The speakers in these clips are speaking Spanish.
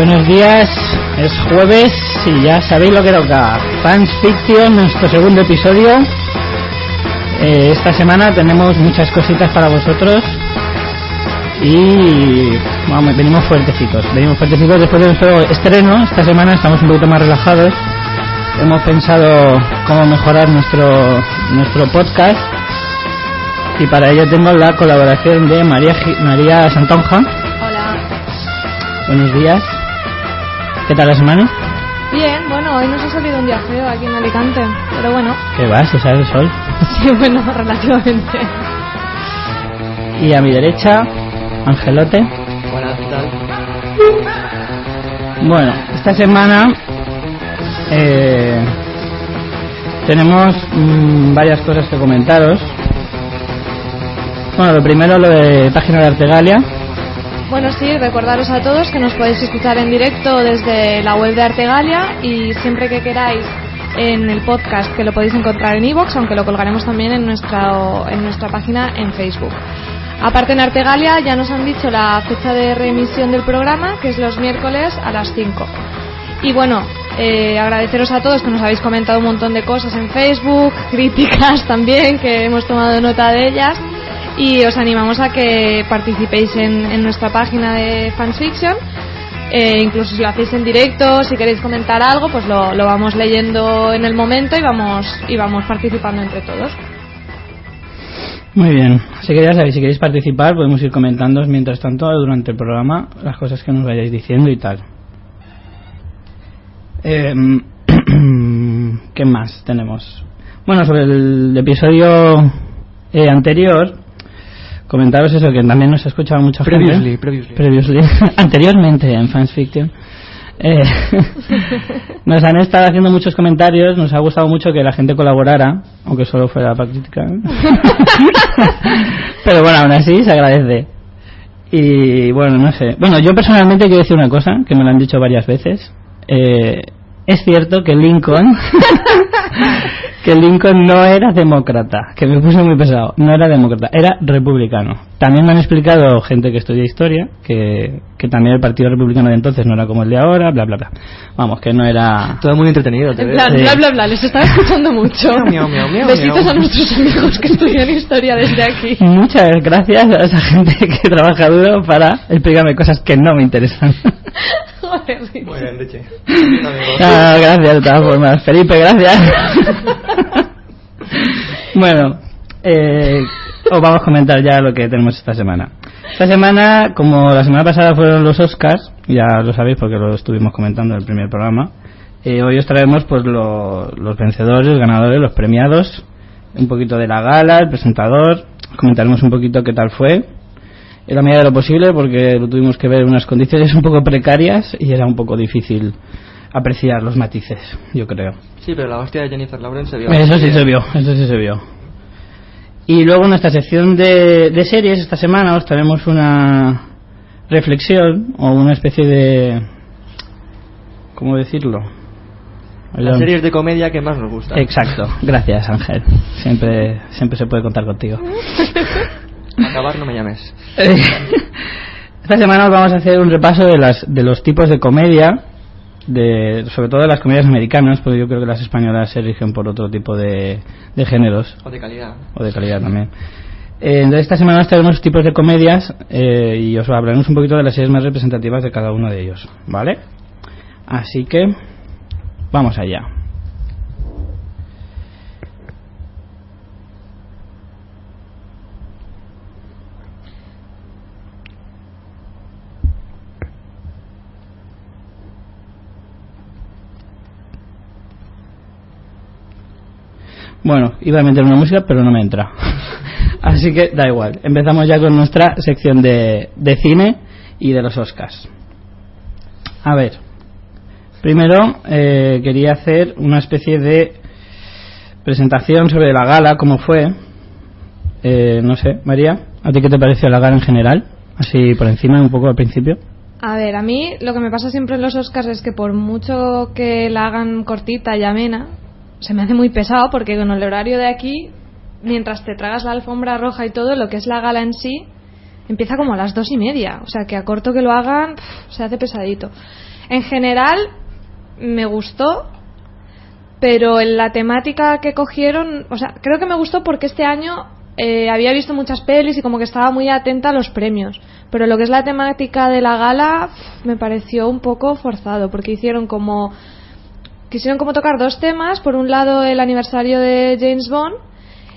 Buenos días, es jueves y ya sabéis lo que toca. Fans Fiction, nuestro segundo episodio. Eh, esta semana tenemos muchas cositas para vosotros y vamos, venimos fuertecitos. Venimos fuertecitos después de nuestro estreno. Esta semana estamos un poquito más relajados. Hemos pensado cómo mejorar nuestro, nuestro podcast y para ello tengo la colaboración de María, María Santonja. Hola. Buenos días. ¿Qué tal la semana? Bien, bueno, hoy nos ha salido un día feo aquí en Alicante, pero bueno, ¿Qué va? ¿Se sale el sol? sí, bueno, relativamente. Y a mi derecha, Angelote. Buenas, ¿qué tal? Bueno, esta semana eh, tenemos mm, varias cosas que comentaros. Bueno, lo primero lo de página de Artegalia. Bueno, sí, recordaros a todos que nos podéis escuchar en directo desde la web de Artegalia y siempre que queráis en el podcast que lo podéis encontrar en iVoox, aunque lo colgaremos también en nuestra, en nuestra página en Facebook. Aparte en Artegalia ya nos han dicho la fecha de reemisión del programa, que es los miércoles a las 5. Y bueno, eh, agradeceros a todos que nos habéis comentado un montón de cosas en Facebook, críticas también, que hemos tomado nota de ellas. Y os animamos a que participéis en, en nuestra página de Fansfiction. Eh, incluso si lo hacéis en directo, si queréis comentar algo, pues lo, lo vamos leyendo en el momento y vamos, y vamos participando entre todos. Muy bien, así que ya sabéis, si queréis participar podemos ir comentando mientras tanto durante el programa las cosas que nos vayáis diciendo y tal. Eh, ¿Qué más tenemos? Bueno, sobre el episodio eh, anterior, comentaros eso, que también nos ha escuchado mucha Previously, gente. previously. Previously. Anteriormente en Fans Fiction. Eh, nos han estado haciendo muchos comentarios, nos ha gustado mucho que la gente colaborara, aunque solo fuera para criticar. Pero bueno, aún así se agradece. Y bueno, no sé. Bueno, yo personalmente quiero decir una cosa, que me lo han dicho varias veces. Eh, es cierto que Lincoln que Lincoln no era demócrata, que me puse muy pesado, no era demócrata, era republicano. También me han explicado gente que estudia historia que, que también el Partido Republicano de entonces no era como el de ahora, bla, bla, bla. Vamos, que no era... Todo muy entretenido, te En ves. bla, bla, bla, les estaba escuchando mucho. Miau, miau, miau, Besitos a nuestros amigos que estudian historia desde aquí. Muchas gracias a esa gente que trabaja duro para explicarme cosas que no me interesan. Joder, sí. Muy bien, Leche. Ah, gracias de todas formas. Felipe, gracias. bueno, eh, os vamos a comentar ya lo que tenemos esta semana. Esta semana, como la semana pasada fueron los Oscars, ya lo sabéis porque lo estuvimos comentando en el primer programa, eh, hoy os traemos pues lo- los vencedores, los ganadores, los premiados, un poquito de la gala, el presentador, comentaremos un poquito qué tal fue, en la medida de lo posible porque lo tuvimos que ver en unas condiciones un poco precarias y era un poco difícil apreciar los matices, yo creo. Sí, pero la hostia de Jennifer Lawrence se vio. Eso sí se vio, eso sí se vio. Y luego en nuestra sección de, de series, esta semana os traemos una reflexión o una especie de... ¿Cómo decirlo? Las series de comedia que más nos gustan. Exacto, gracias Ángel. Siempre, siempre se puede contar contigo. Acabar no me llames. Eh, Esta semana os vamos a hacer un repaso de, las, de los tipos de comedia, de, sobre todo de las comedias americanas, porque yo creo que las españolas se rigen por otro tipo de, de géneros, O de calidad. o de calidad también. Eh, entonces esta semana os traeremos tipos de comedias eh, y os hablaremos un poquito de las series más representativas de cada uno de ellos, ¿vale? Así que vamos allá. Bueno, iba a meter una música, pero no me entra. Así que da igual. Empezamos ya con nuestra sección de, de cine y de los Oscars. A ver. Primero eh, quería hacer una especie de presentación sobre la gala, cómo fue. Eh, no sé, María, ¿a ti qué te pareció la gala en general? Así por encima, un poco al principio. A ver, a mí lo que me pasa siempre en los Oscars es que por mucho que la hagan cortita y amena, se me hace muy pesado porque con el horario de aquí, mientras te tragas la alfombra roja y todo, lo que es la gala en sí, empieza como a las dos y media. O sea que a corto que lo hagan, se hace pesadito. En general, me gustó, pero en la temática que cogieron, o sea, creo que me gustó porque este año eh, había visto muchas pelis y como que estaba muy atenta a los premios. Pero lo que es la temática de la gala me pareció un poco forzado porque hicieron como quisieron como tocar dos temas, por un lado el aniversario de James Bond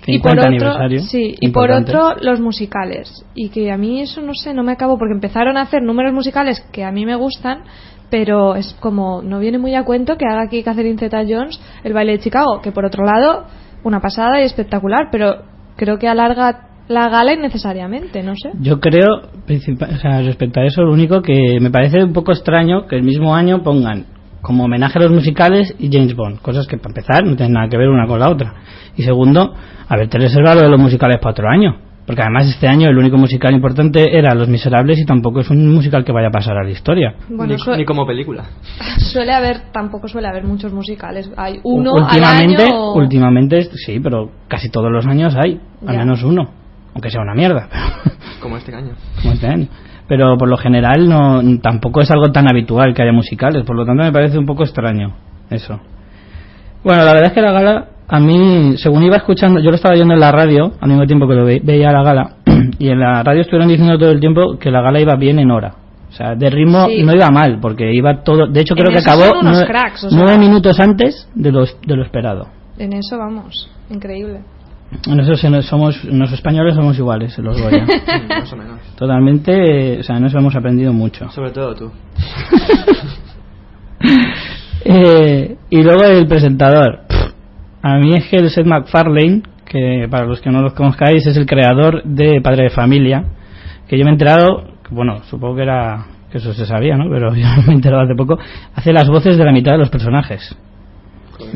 y por 50 otro sí, y por otro los musicales. Y que a mí eso no sé, no me acabo porque empezaron a hacer números musicales que a mí me gustan, pero es como no viene muy a cuento que haga aquí Catherine Zeta-Jones el baile de Chicago, que por otro lado una pasada y espectacular, pero creo que alarga la gala innecesariamente, no sé. Yo creo, o sea, respecto a eso, lo único que me parece un poco extraño que el mismo año pongan como homenaje a los musicales y James Bond, cosas que para empezar no tienen nada que ver una con la otra. Y segundo, haberte reservado lo de los musicales para otro año. Porque además este año el único musical importante era Los Miserables y tampoco es un musical que vaya a pasar a la historia. Bueno, ni, como película. suele haber, tampoco suele haber muchos musicales. Hay uno últimamente, al año. o- últimamente sí, pero casi todos los años hay, al Ya. menos uno, aunque sea una mierda. Como este año. como este año. Pero por lo general no tampoco es algo tan habitual que haya musicales, por lo tanto me parece un poco extraño eso. Bueno, la verdad es que la gala a mí, según iba escuchando, yo lo estaba oyendo en la radio al mismo tiempo que lo ve- veía la gala y en la radio estuvieron diciendo todo el tiempo que la gala iba bien en hora. O sea, de ritmo Sí. no iba mal, porque iba todo. De hecho, En creo que acabó nueve, cracks, o sea. nueve minutos antes de lo, de lo esperado. En eso vamos, increíble. En eso se nos- somos, los españoles somos iguales, los Goya. Más o menos. Totalmente, eh, o sea, en eso hemos aprendido mucho. Sobre todo tú. Eh, y luego el presentador. A mí es que el Seth MacFarlane, que para los que no los conozcáis es el creador de Padre de Familia, que yo me he enterado, bueno, supongo que era que eso se sabía, ¿no? Pero yo me he enterado hace poco, hace las voces de la mitad de los personajes.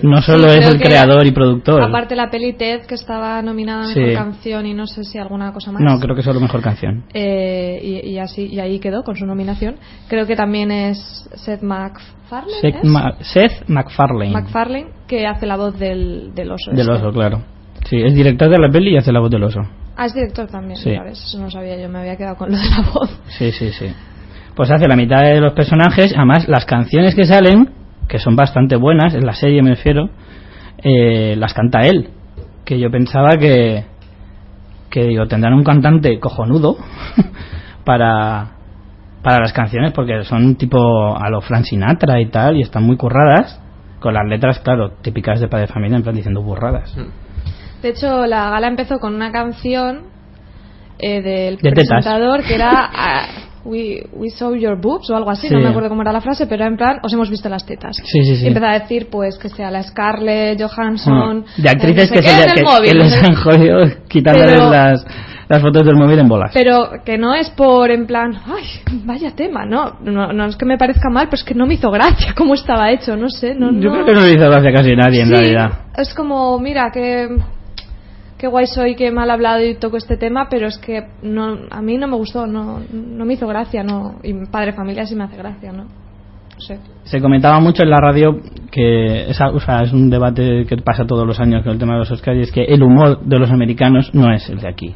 No solo Sí, es el creador y productor. Aparte la peli Ted, que estaba nominada a Sí. Mejor Canción y no sé si alguna cosa más. No, creo que solo mejor canción. Eh, y, y así y ahí quedó con su nominación. Creo que también es Seth MacFarlane. Seth. Ma- Seth MacFarlane. MacFarlane, que hace la voz del, del oso. Del este. oso, claro. Sí, es director de la peli y hace la voz del oso. Ah, es director también, Sí. ya ves, Eso no sabía yo, me había quedado con lo de la voz. Sí, sí, sí. Pues hace la mitad de los personajes, además las canciones que salen, que son bastante buenas, en la serie me refiero, eh, las canta él. Que yo pensaba que, que digo, tendrán un cantante cojonudo para, para las canciones, porque son tipo a lo Frank Sinatra y tal, y están muy curradas, con las letras, claro, típicas de padre de familia, en plan diciendo burradas. Mm. De hecho, la gala empezó con una canción eh, del De tetas. presentador que era we, we saw your boobs o algo así, Sí. no me acuerdo cómo era la frase, pero en plan, os hemos visto las tetas. Sí, sí, sí. Y empezaba a decir, pues, que sea la Scarlett Johansson. Bueno, de actrices eh, no sé que, se que- móvil, que no les han jodido quitándoles Pero- las, las fotos del móvil en bolas. Pero que no es por en plan, ay, vaya tema, no, no, no es que me parezca mal, pero es que no me hizo gracia cómo estaba hecho, no sé, no, Yo creo que no le hizo gracia a casi nadie en realidad. Es como, mira, que qué guay soy, que mal hablado y toco este tema, pero es que no, a mí no me gustó, no, no me hizo gracia, no. Y padre familia sí me hace gracia, ¿no? Sé. Se comentaba mucho en la radio que esa, o sea, es un debate que pasa todos los años con el tema de los Oscars y es que el humor de los americanos no es el de aquí.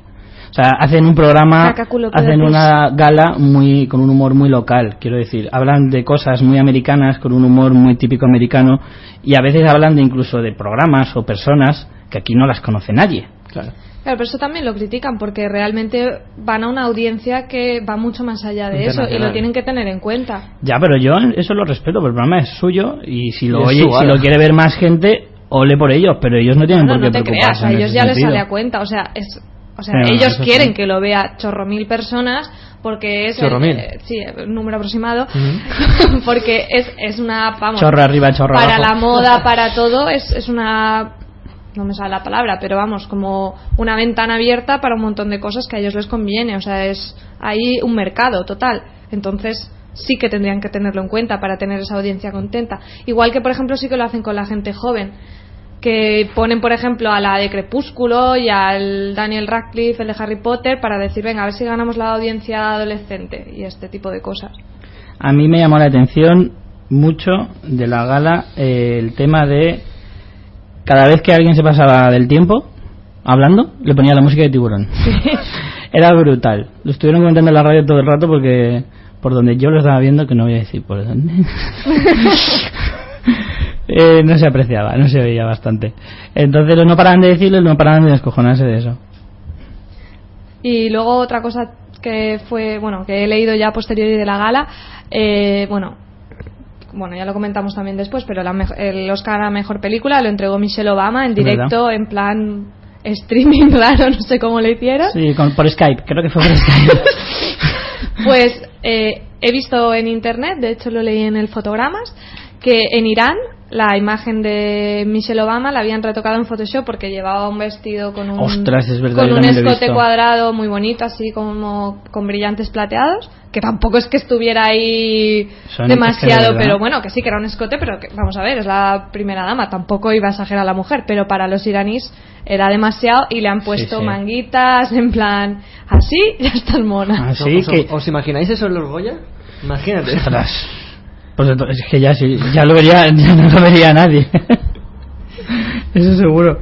O sea, hacen un programa, hacen una gala muy con un humor muy local, quiero decir, hablan de cosas muy americanas con un humor muy típico americano y a veces hablan de incluso de programas o personas que aquí no las conoce nadie. Claro. Claro, pero eso también lo critican porque realmente van a una audiencia que va mucho más allá de eso y lo tienen que tener en cuenta. Ya, pero yo eso lo respeto, porque el programa es suyo y si lo oye, su si lo quiere ver más gente, ole por ellos, pero ellos no tienen No, por qué no te creas, preocuparse. a ellos ya les sentido. sale a cuenta, o sea, es, o sea, Pero ellos quieren sí. que lo vea chorro mil personas porque es Chorro el, mil. eh, sí, el número aproximado, porque es, es una, vamos, Chorro arriba, chorro para abajo. la moda, para todo, es, es una no me sale la palabra, pero vamos, como una ventana abierta para un montón de cosas que a ellos les conviene. O sea, es ahí un mercado total. Entonces, sí que tendrían que tenerlo en cuenta para tener esa audiencia contenta. Igual que, por ejemplo, sí que lo hacen con la gente joven. Que ponen, por ejemplo, a la de Crepúsculo y al Daniel Radcliffe, el de Harry Potter, para decir, venga, a ver si ganamos la audiencia adolescente y este tipo de cosas. A mí me llamó la atención mucho de la gala eh, el tema de cada vez que alguien se pasaba del tiempo hablando, le ponía la música de tiburón. Era brutal. Lo estuvieron comentando en la radio todo el rato porque por donde yo lo estaba viendo, que no voy a decir por dónde, eh, no se apreciaba, no se veía bastante. Entonces no paraban de decirlo y no paraban de descojonarse de eso. Y luego otra cosa que fue, bueno, que he leído ya posteriori de la gala, eh, bueno, bueno, ya lo comentamos también después, pero la el Oscar a Mejor Película lo entregó Michelle Obama en verdad. directo, en plan streaming raro, no sé cómo lo hicieron. Sí, con- por Skype, creo que fue por Skype. Pues eh, he visto en internet, de hecho lo leí en el Fotogramas, que en Irán la imagen de Michelle Obama la habían retocado en Photoshop porque llevaba un vestido con un, Ostras, es verdad, con un escote cuadrado muy bonito, así como con brillantes plateados, que tampoco es que estuviera ahí Son- demasiado, pero bueno, que sí que era un escote, pero que, vamos a ver, es la primera dama, tampoco iba a exagerar a la mujer, pero para los iraníes era demasiado y le han puesto sí. manguitas en plan así, ya estás mona. Así ¿Os, que... ¿Os imagináis eso en los Goya? Imagínate. Ostras. Pues es que ya sí, ya lo vería, ya no lo vería nadie. Eso seguro.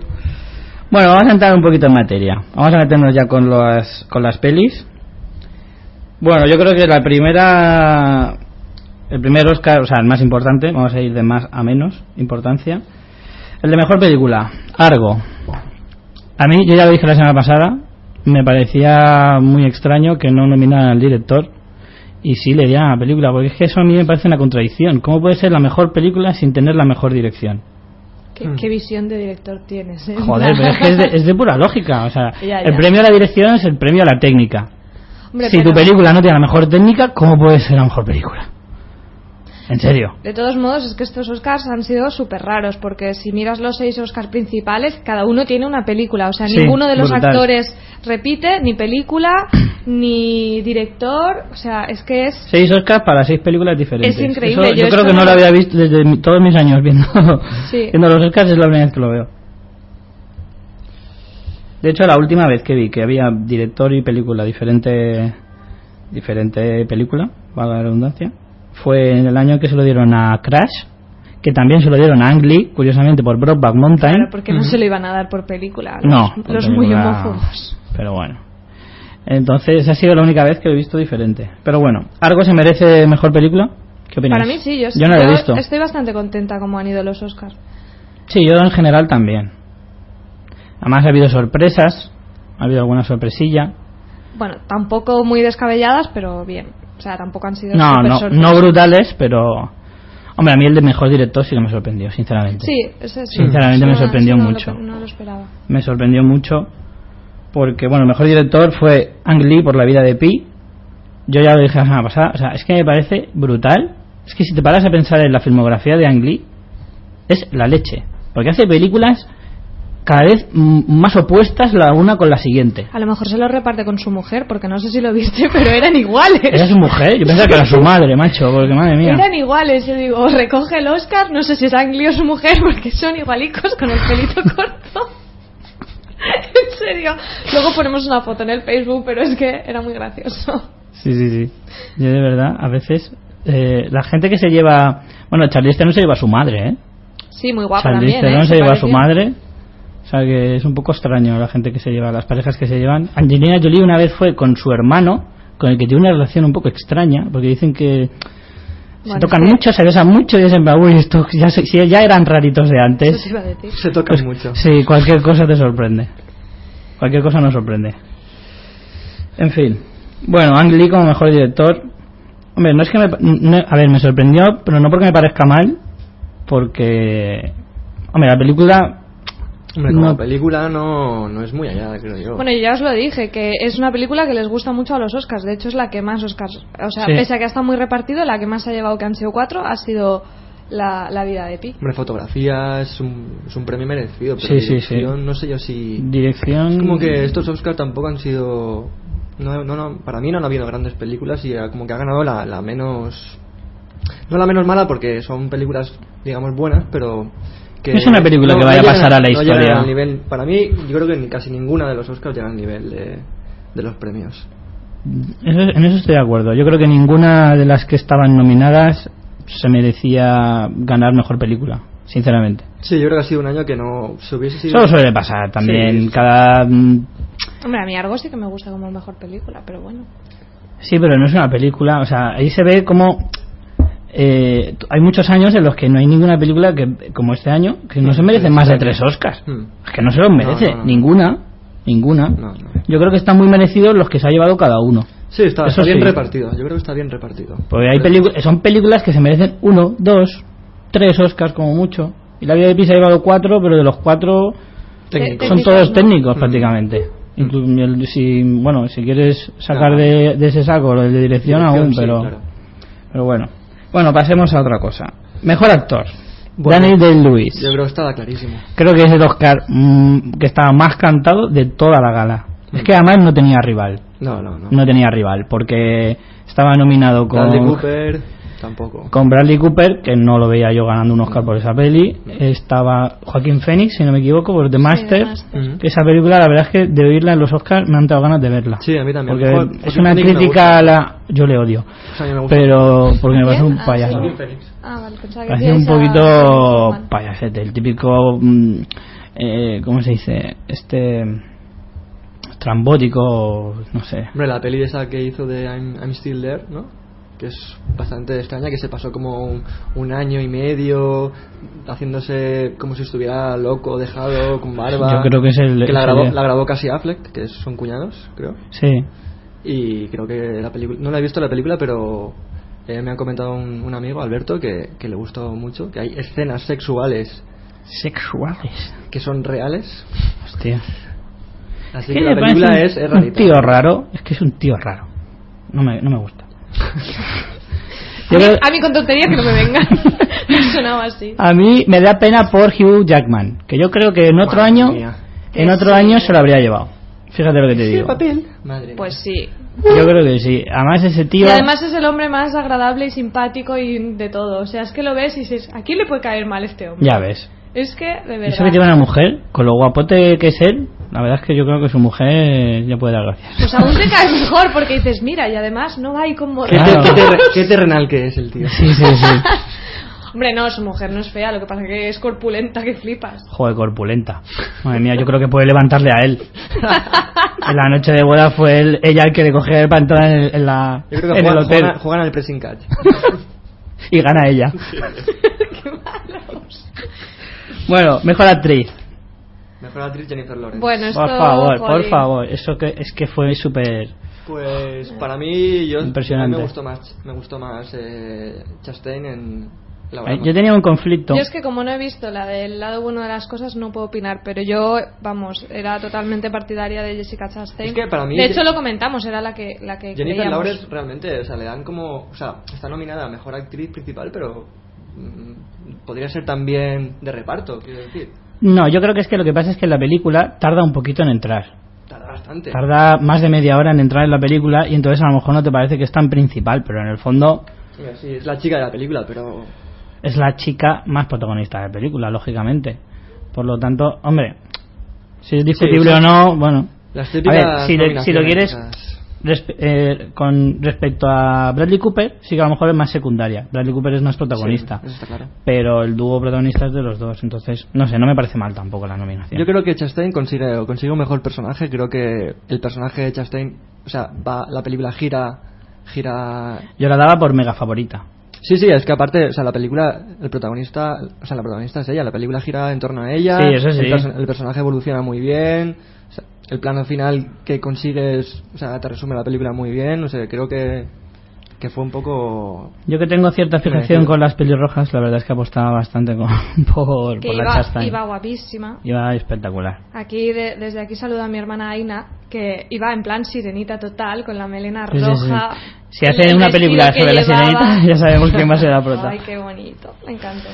Bueno, vamos a entrar un poquito en materia. Vamos a meternos ya con las, con las pelis. Bueno, yo creo que la primera, el primer Oscar, o sea, el más importante, vamos a ir de más a menos importancia. El de mejor película, Argo. A mí, yo ya lo dije la semana pasada, me parecía muy extraño que no nominaran al director y sí le dieran a la película, porque es que eso a mí me parece una contradicción. ¿Cómo puede ser la mejor película sin tener la mejor dirección? ¿Qué, qué visión de director tienes? eh? Joder, pero es que es de, es de pura lógica. O sea, Ya, el premio a la dirección es el premio a la técnica. Hombre, si pero- tu película no tiene la mejor técnica, ¿cómo puede ser la mejor película? En serio. De todos modos, es que estos Oscars han sido súper raros, porque si miras los seis Oscars principales, cada uno tiene una película. O sea, Sí, ninguno de los brutal. actores repite ni película, ni director. O sea, es que es. Seis Oscars para seis películas diferentes. Es increíble, Eso yo yo creo que no lo había visto desde mi- todos mis años viendo, Sí. viendo los Oscars, es la primera vez que lo veo. De hecho, la última vez que vi que había director y película diferente, diferente película, valga la redundancia, fue en el año que se lo dieron a Crash, que también se lo dieron a Ang Lee, curiosamente por Brokeback Mountain. Claro, porque no se lo iban a dar por película. Los, No, los por muy película- homófobos. Pero bueno. Entonces, ha sido la única vez que lo he visto diferente. Pero bueno, ¿Argo se merece mejor película? ¿Qué opináis? Para mí sí, yo, Yo no la he visto. estoy bastante contenta como han ido los Oscars. Sí, yo en general también. Además ha habido sorpresas, ha habido alguna sorpresilla. Bueno, tampoco muy descabelladas, pero bien. O sea, tampoco han sido No, no, no brutales, pero... Hombre, a mí el de mejor director sí que me sorprendió, sinceramente. Sí, sí. Sinceramente me Eso sorprendió eso no mucho. no lo esperaba. Me sorprendió mucho porque, bueno, el mejor director fue Ang Lee por La vida de Pi. Yo ya lo dije la semana pasada, o sea, es que me parece brutal. Es que si te paras a pensar en la filmografía de Ang Lee, es la leche. Porque hace películas cada vez más opuestas la una con la siguiente. A lo mejor se lo reparte con su mujer, porque no sé si lo viste, pero eran iguales. ¿Era su mujer? Yo pensaba que era su madre, macho, porque madre mía. Eran iguales, yo digo, recoge el Oscar, no sé si es Ang Lee o su mujer, porque son igualicos con el pelito corto. en serio. Luego ponemos una foto en el Facebook, pero es que era muy gracioso. Sí, sí, sí. Yo de verdad, a veces, eh, la gente que se lleva... Bueno, Charlize Theron se lleva a su madre, ¿eh? Sí, muy guapa Charlize también, Theron ¿eh? se lleva a su madre. O sea que es un poco extraño la gente que se lleva, las parejas que se llevan. Angelina Jolie una vez fue con su hermano, con el que tiene una relación un poco extraña, porque dicen que se Bueno, tocan mucho, se besan mucho y dicen, uy, esto ya, se- si ya eran raritos de Eso antes. te iba a decir. Se tocan Pues, mucho. Sí, cualquier cosa te sorprende. Cualquier cosa nos sorprende. En fin. Bueno, Ang Lee como mejor director. Hombre, no es que me... no- a ver, me sorprendió, pero no porque me parezca mal, porque... Hombre, la película... Hombre, como no- película no, no es muy allá, creo yo. Bueno, yo ya os lo dije, que es una película que les gusta mucho a los Oscars. De hecho, es la que más Oscars. O sea, Sí. pese a que ha estado muy repartido, la que más ha llevado, que han sido cuatro, ha sido la, la vida de Pi. Hombre, fotografía es un, es un premio merecido, pero Sí, sí, dirección, sí. no sé yo si... Dirección. Es como que estos Oscars tampoco han sido... No, no, no, para mí no han habido grandes películas y como que ha ganado la, la menos... No la menos mala porque son películas, digamos, buenas, pero... Que No es una película que vaya a llegan pasar a la no llegan historia. al nivel, para mí, yo creo que ni casi ninguna de los Oscars llega al nivel de, de los premios. Eso- en eso estoy de acuerdo. Yo creo que ninguna de las que estaban nominadas se merecía ganar mejor película, sinceramente. Sí, yo creo que ha sido un año que no se hubiese sido... Eso suele pasar también. Sí. Cada. mm, Hombre, a mí Argo sí que me gusta como mejor película, pero bueno. Sí, pero no es una película. O sea, ahí se ve como. Eh, hay muchos años en los que no hay ninguna película que, como este año, que no se merecen más de tres Oscars. Hmm. Es que no se los merece. no, no. Ninguna. Ninguna. No, no. Yo creo que están muy merecidos los que se ha llevado cada uno. Sí, está, Eso está bien sí. repartido. Yo creo que está bien repartido. Porque hay películas, son películas que se merecen uno, dos, tres Oscars como mucho. Y la vida de Pisa ha llevado cuatro, pero de los cuatro son todos técnicos Mm. prácticamente. El- si, bueno, si quieres sacar de, de ese saco lo de dirección, aún, sí, pero, claro. pero bueno. Bueno, pasemos a otra cosa. Mejor actor. Bueno, Daniel Day-Lewis. Yo creo que estaba clarísimo. Creo que es el Oscar mm, que estaba más cantado de toda la gala. Es que además no tenía rival. No, no, no. No tenía rival, porque estaba nominado con... Bradley Cooper, tampoco. con Bradley Cooper, que no lo veía yo ganando un Oscar por esa peli. Estaba Joaquín Phoenix, si no me equivoco, por The Master. Que esa película, la verdad es que de oírla en los Oscars me han dado ganas de verla. Sí, a mí también. Porque Jo- es una Phoenix crítica a la. Yo le odio. O sea, a mí me gusta. Pero porque me parece un Ah, payaso. Ah, vale, pensaba que Parece un poquito a- payasete, el típico. mm, eh, ¿Cómo se dice? Este. Trambótico, no sé. Hombre, la peli esa que hizo de I'm, I'm Still There, ¿no? Que es bastante extraña, que se pasó como un, un año y medio haciéndose como si estuviera loco, dejado, con barba. Yo creo que es el- Que la grabó, la grabó casi Affleck, que son cuñados, creo. Sí. Y creo que la película. No la he visto la película, pero eh, me ha comentado un, un amigo, Alberto, que, que le gustó mucho. Que hay escenas sexuales Sexuales. que son reales. Hostia. Así ¿Qué que la película es, un, es un tío raro. Es que es un tío raro. No me, no me gusta. A mí, creo- a mí con tonterías que no me vengan. sonaba así. a mí me da pena por Hugh Jackman, que yo creo que en otro Madre año, mía. en otro año se lo habría llevado. Fíjate lo que te ¿Qué digo. papel? Madre. Pues sí. Yo creo que sí. Además ese tío, Y además es el hombre más agradable y simpático y de todo. O sea, es que lo ves y dices, ¿a quién le puede caer mal este hombre? ya ves. Es que, de Eso verdad. que tiene una mujer, con lo guapote que es él, la verdad es que yo creo que su mujer ya puede dar gracias. Pues aún te cae mejor porque dices, mira, y además no va ahí como... ¿Qué, te- Claro. qué terre- qué terrenal que es el tío. Sí, sí, sí. Hombre, no, su mujer no es fea, lo que pasa que es corpulenta que flipas. Joder, corpulenta. Madre mía, yo creo que puede levantarle a él. En la noche de boda fue él, ella el que le cogió para entrar en, el- en la, Yo creo que en el juegan, hotel juegan- juegan al pressing catch. y gana ella. Bueno, mejor actriz. Mejor actriz Jennifer Lawrence. Bueno, esto... Por favor, por favor. Eso que es que fue súper. Pues para mí, yo Impresionante. a mí me gustó más, me gustó más eh, Chastain en la Eh, Yo tenía un conflicto. Yo es que como no he visto la del lado bueno de las cosas no puedo opinar, pero yo, vamos, era totalmente partidaria de Jessica Chastain. Es que para mí- De hecho lo comentamos, era la que la que Jennifer creíamos. Lawrence realmente, o sea, le dan como, o sea, está nominada a mejor actriz principal, pero mm, podría ser también de reparto, quiero decir. No, yo creo que es que lo que pasa es que la película tarda un poquito en entrar. Tarda bastante. Tarda más de media hora en entrar en la película y entonces a lo mejor no te parece que es tan principal, pero en el fondo Sí, es la chica de la película, pero es la chica más protagonista de la película, lógicamente. Por lo tanto, hombre, si es discutible Sí, o no, bueno. las A típicas ver, si, le- si lo quieres, respe- eh, con respecto a Bradley Cooper, sí que a lo mejor es más secundaria. Bradley Cooper es más protagonista. Sí, claro. Pero el dúo protagonista es de los dos, entonces, no sé, no me parece mal tampoco la nominación. Yo creo que Chastain consigue, consigue un mejor personaje. Creo que el personaje de Chastain, o sea, va, la película gira, gira. Yo la daba por mega favorita. Sí, sí, es que aparte, o sea, la película, el protagonista, o sea, la protagonista es ella. La película gira en torno a ella. Sí, eso sí. El, perso- el personaje evoluciona muy bien. O sea, el plano final que consigues, o sea, te resume la película muy bien. No sé, creo que que fue un poco... Yo que tengo cierta fijación con las pelirrojas, la verdad es que apostaba bastante con, por, Que por la iba, Chastain. iba guapísima. Iba espectacular. Aquí de- desde aquí saludo a mi hermana Aina, que iba en plan sirenita total, con la melena Sí, sí, sí. roja. Si hacen una película sobre la sirenita, ya sabemos quién va a ser la prota. Ay, qué bonito, me encantó.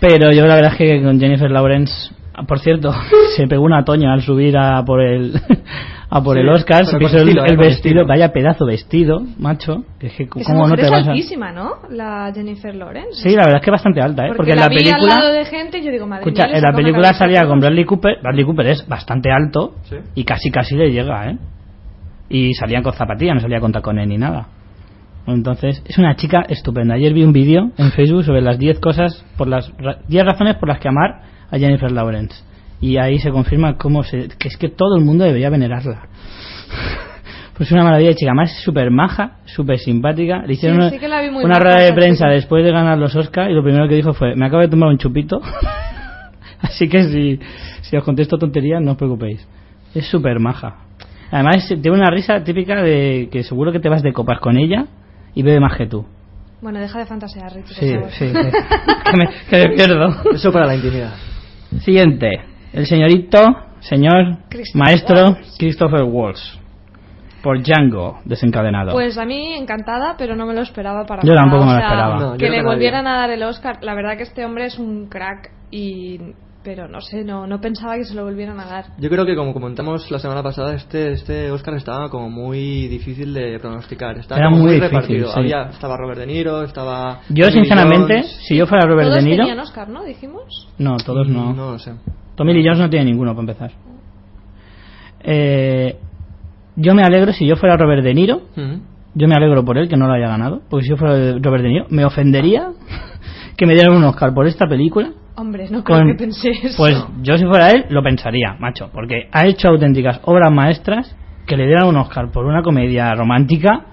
Pero yo la verdad es que con Jennifer Lawrence, por cierto, se pegó una toña al subir a por el a por Sí, el Oscar, se puso el, estilo, eh, el con vestido, estilo. vaya pedazo vestido, macho, que es que Esa cómo no te es vas a altísima, ¿no? La Jennifer Lawrence. Sí, la verdad es que bastante alta, ¿eh? porque, Porque en la la vi al película lado de gente y yo digo, madre Escucha, mía, en la película salía a con. Bradley Cooper. Bradley Cooper es bastante alto Sí. y casi casi le llega, ¿eh? Y salían con zapatillas, no salía con tacones ni nada. Entonces, es una chica estupenda. Ayer vi un vídeo en Facebook sobre las 10 cosas, por las ra- 10 razones por las que amar a Jennifer Lawrence. Y ahí se confirma cómo se, que es que todo el mundo debería venerarla. Pues es una maravilla chica, más súper maja, súper simpática. Le hicieron Sí, una, sí que la vi muy una maja rueda de prensa chica. después de ganar los Oscars y lo primero que dijo fue, me acabo de tomar un chupito. Así que si, si os contesto tonterías, no os preocupéis. Es súper maja. Además, tiene una risa típica de que seguro que te vas de copas con ella y bebe más que tú. Bueno, deja de fantasear, Richie, Sí, sí. sí. que, me, que me pierdo. Eso para la intimidad. Siguiente. El señorito, señor, Christopher maestro. Christopher Waltz. Por Django, desencadenado. Pues a mí encantada, pero no me lo esperaba para Yo nada. tampoco me lo sea, esperaba. No, yo que le volvieran a dar el Oscar. La verdad que este hombre es un crack y pero no sé, no no pensaba que se lo volvieran a dar. Yo creo que como comentamos la semana pasada, este este Oscar estaba como muy difícil de pronosticar. Estaba Era muy muy, difícil, repartido. sí. Había, estaba Robert De Niro, estaba... Yo, Tommy sinceramente, Jones. si yo fuera Robert Todos De Niro... tenían Oscar, ¿no? Dijimos. No, todos no. No lo sé. Tommy Lee Jones no tiene ninguno para empezar. Eh, yo me alegro si yo fuera Robert De Niro. Yo me alegro por él que no lo haya ganado. Porque si yo fuera Robert De Niro, me ofendería que me dieran un Oscar por esta película. Hombre, no creo Con- que pensé eso. Pues yo si fuera él, lo pensaría, macho. Porque ha hecho auténticas obras maestras que le dieran un Oscar por una comedia romántica.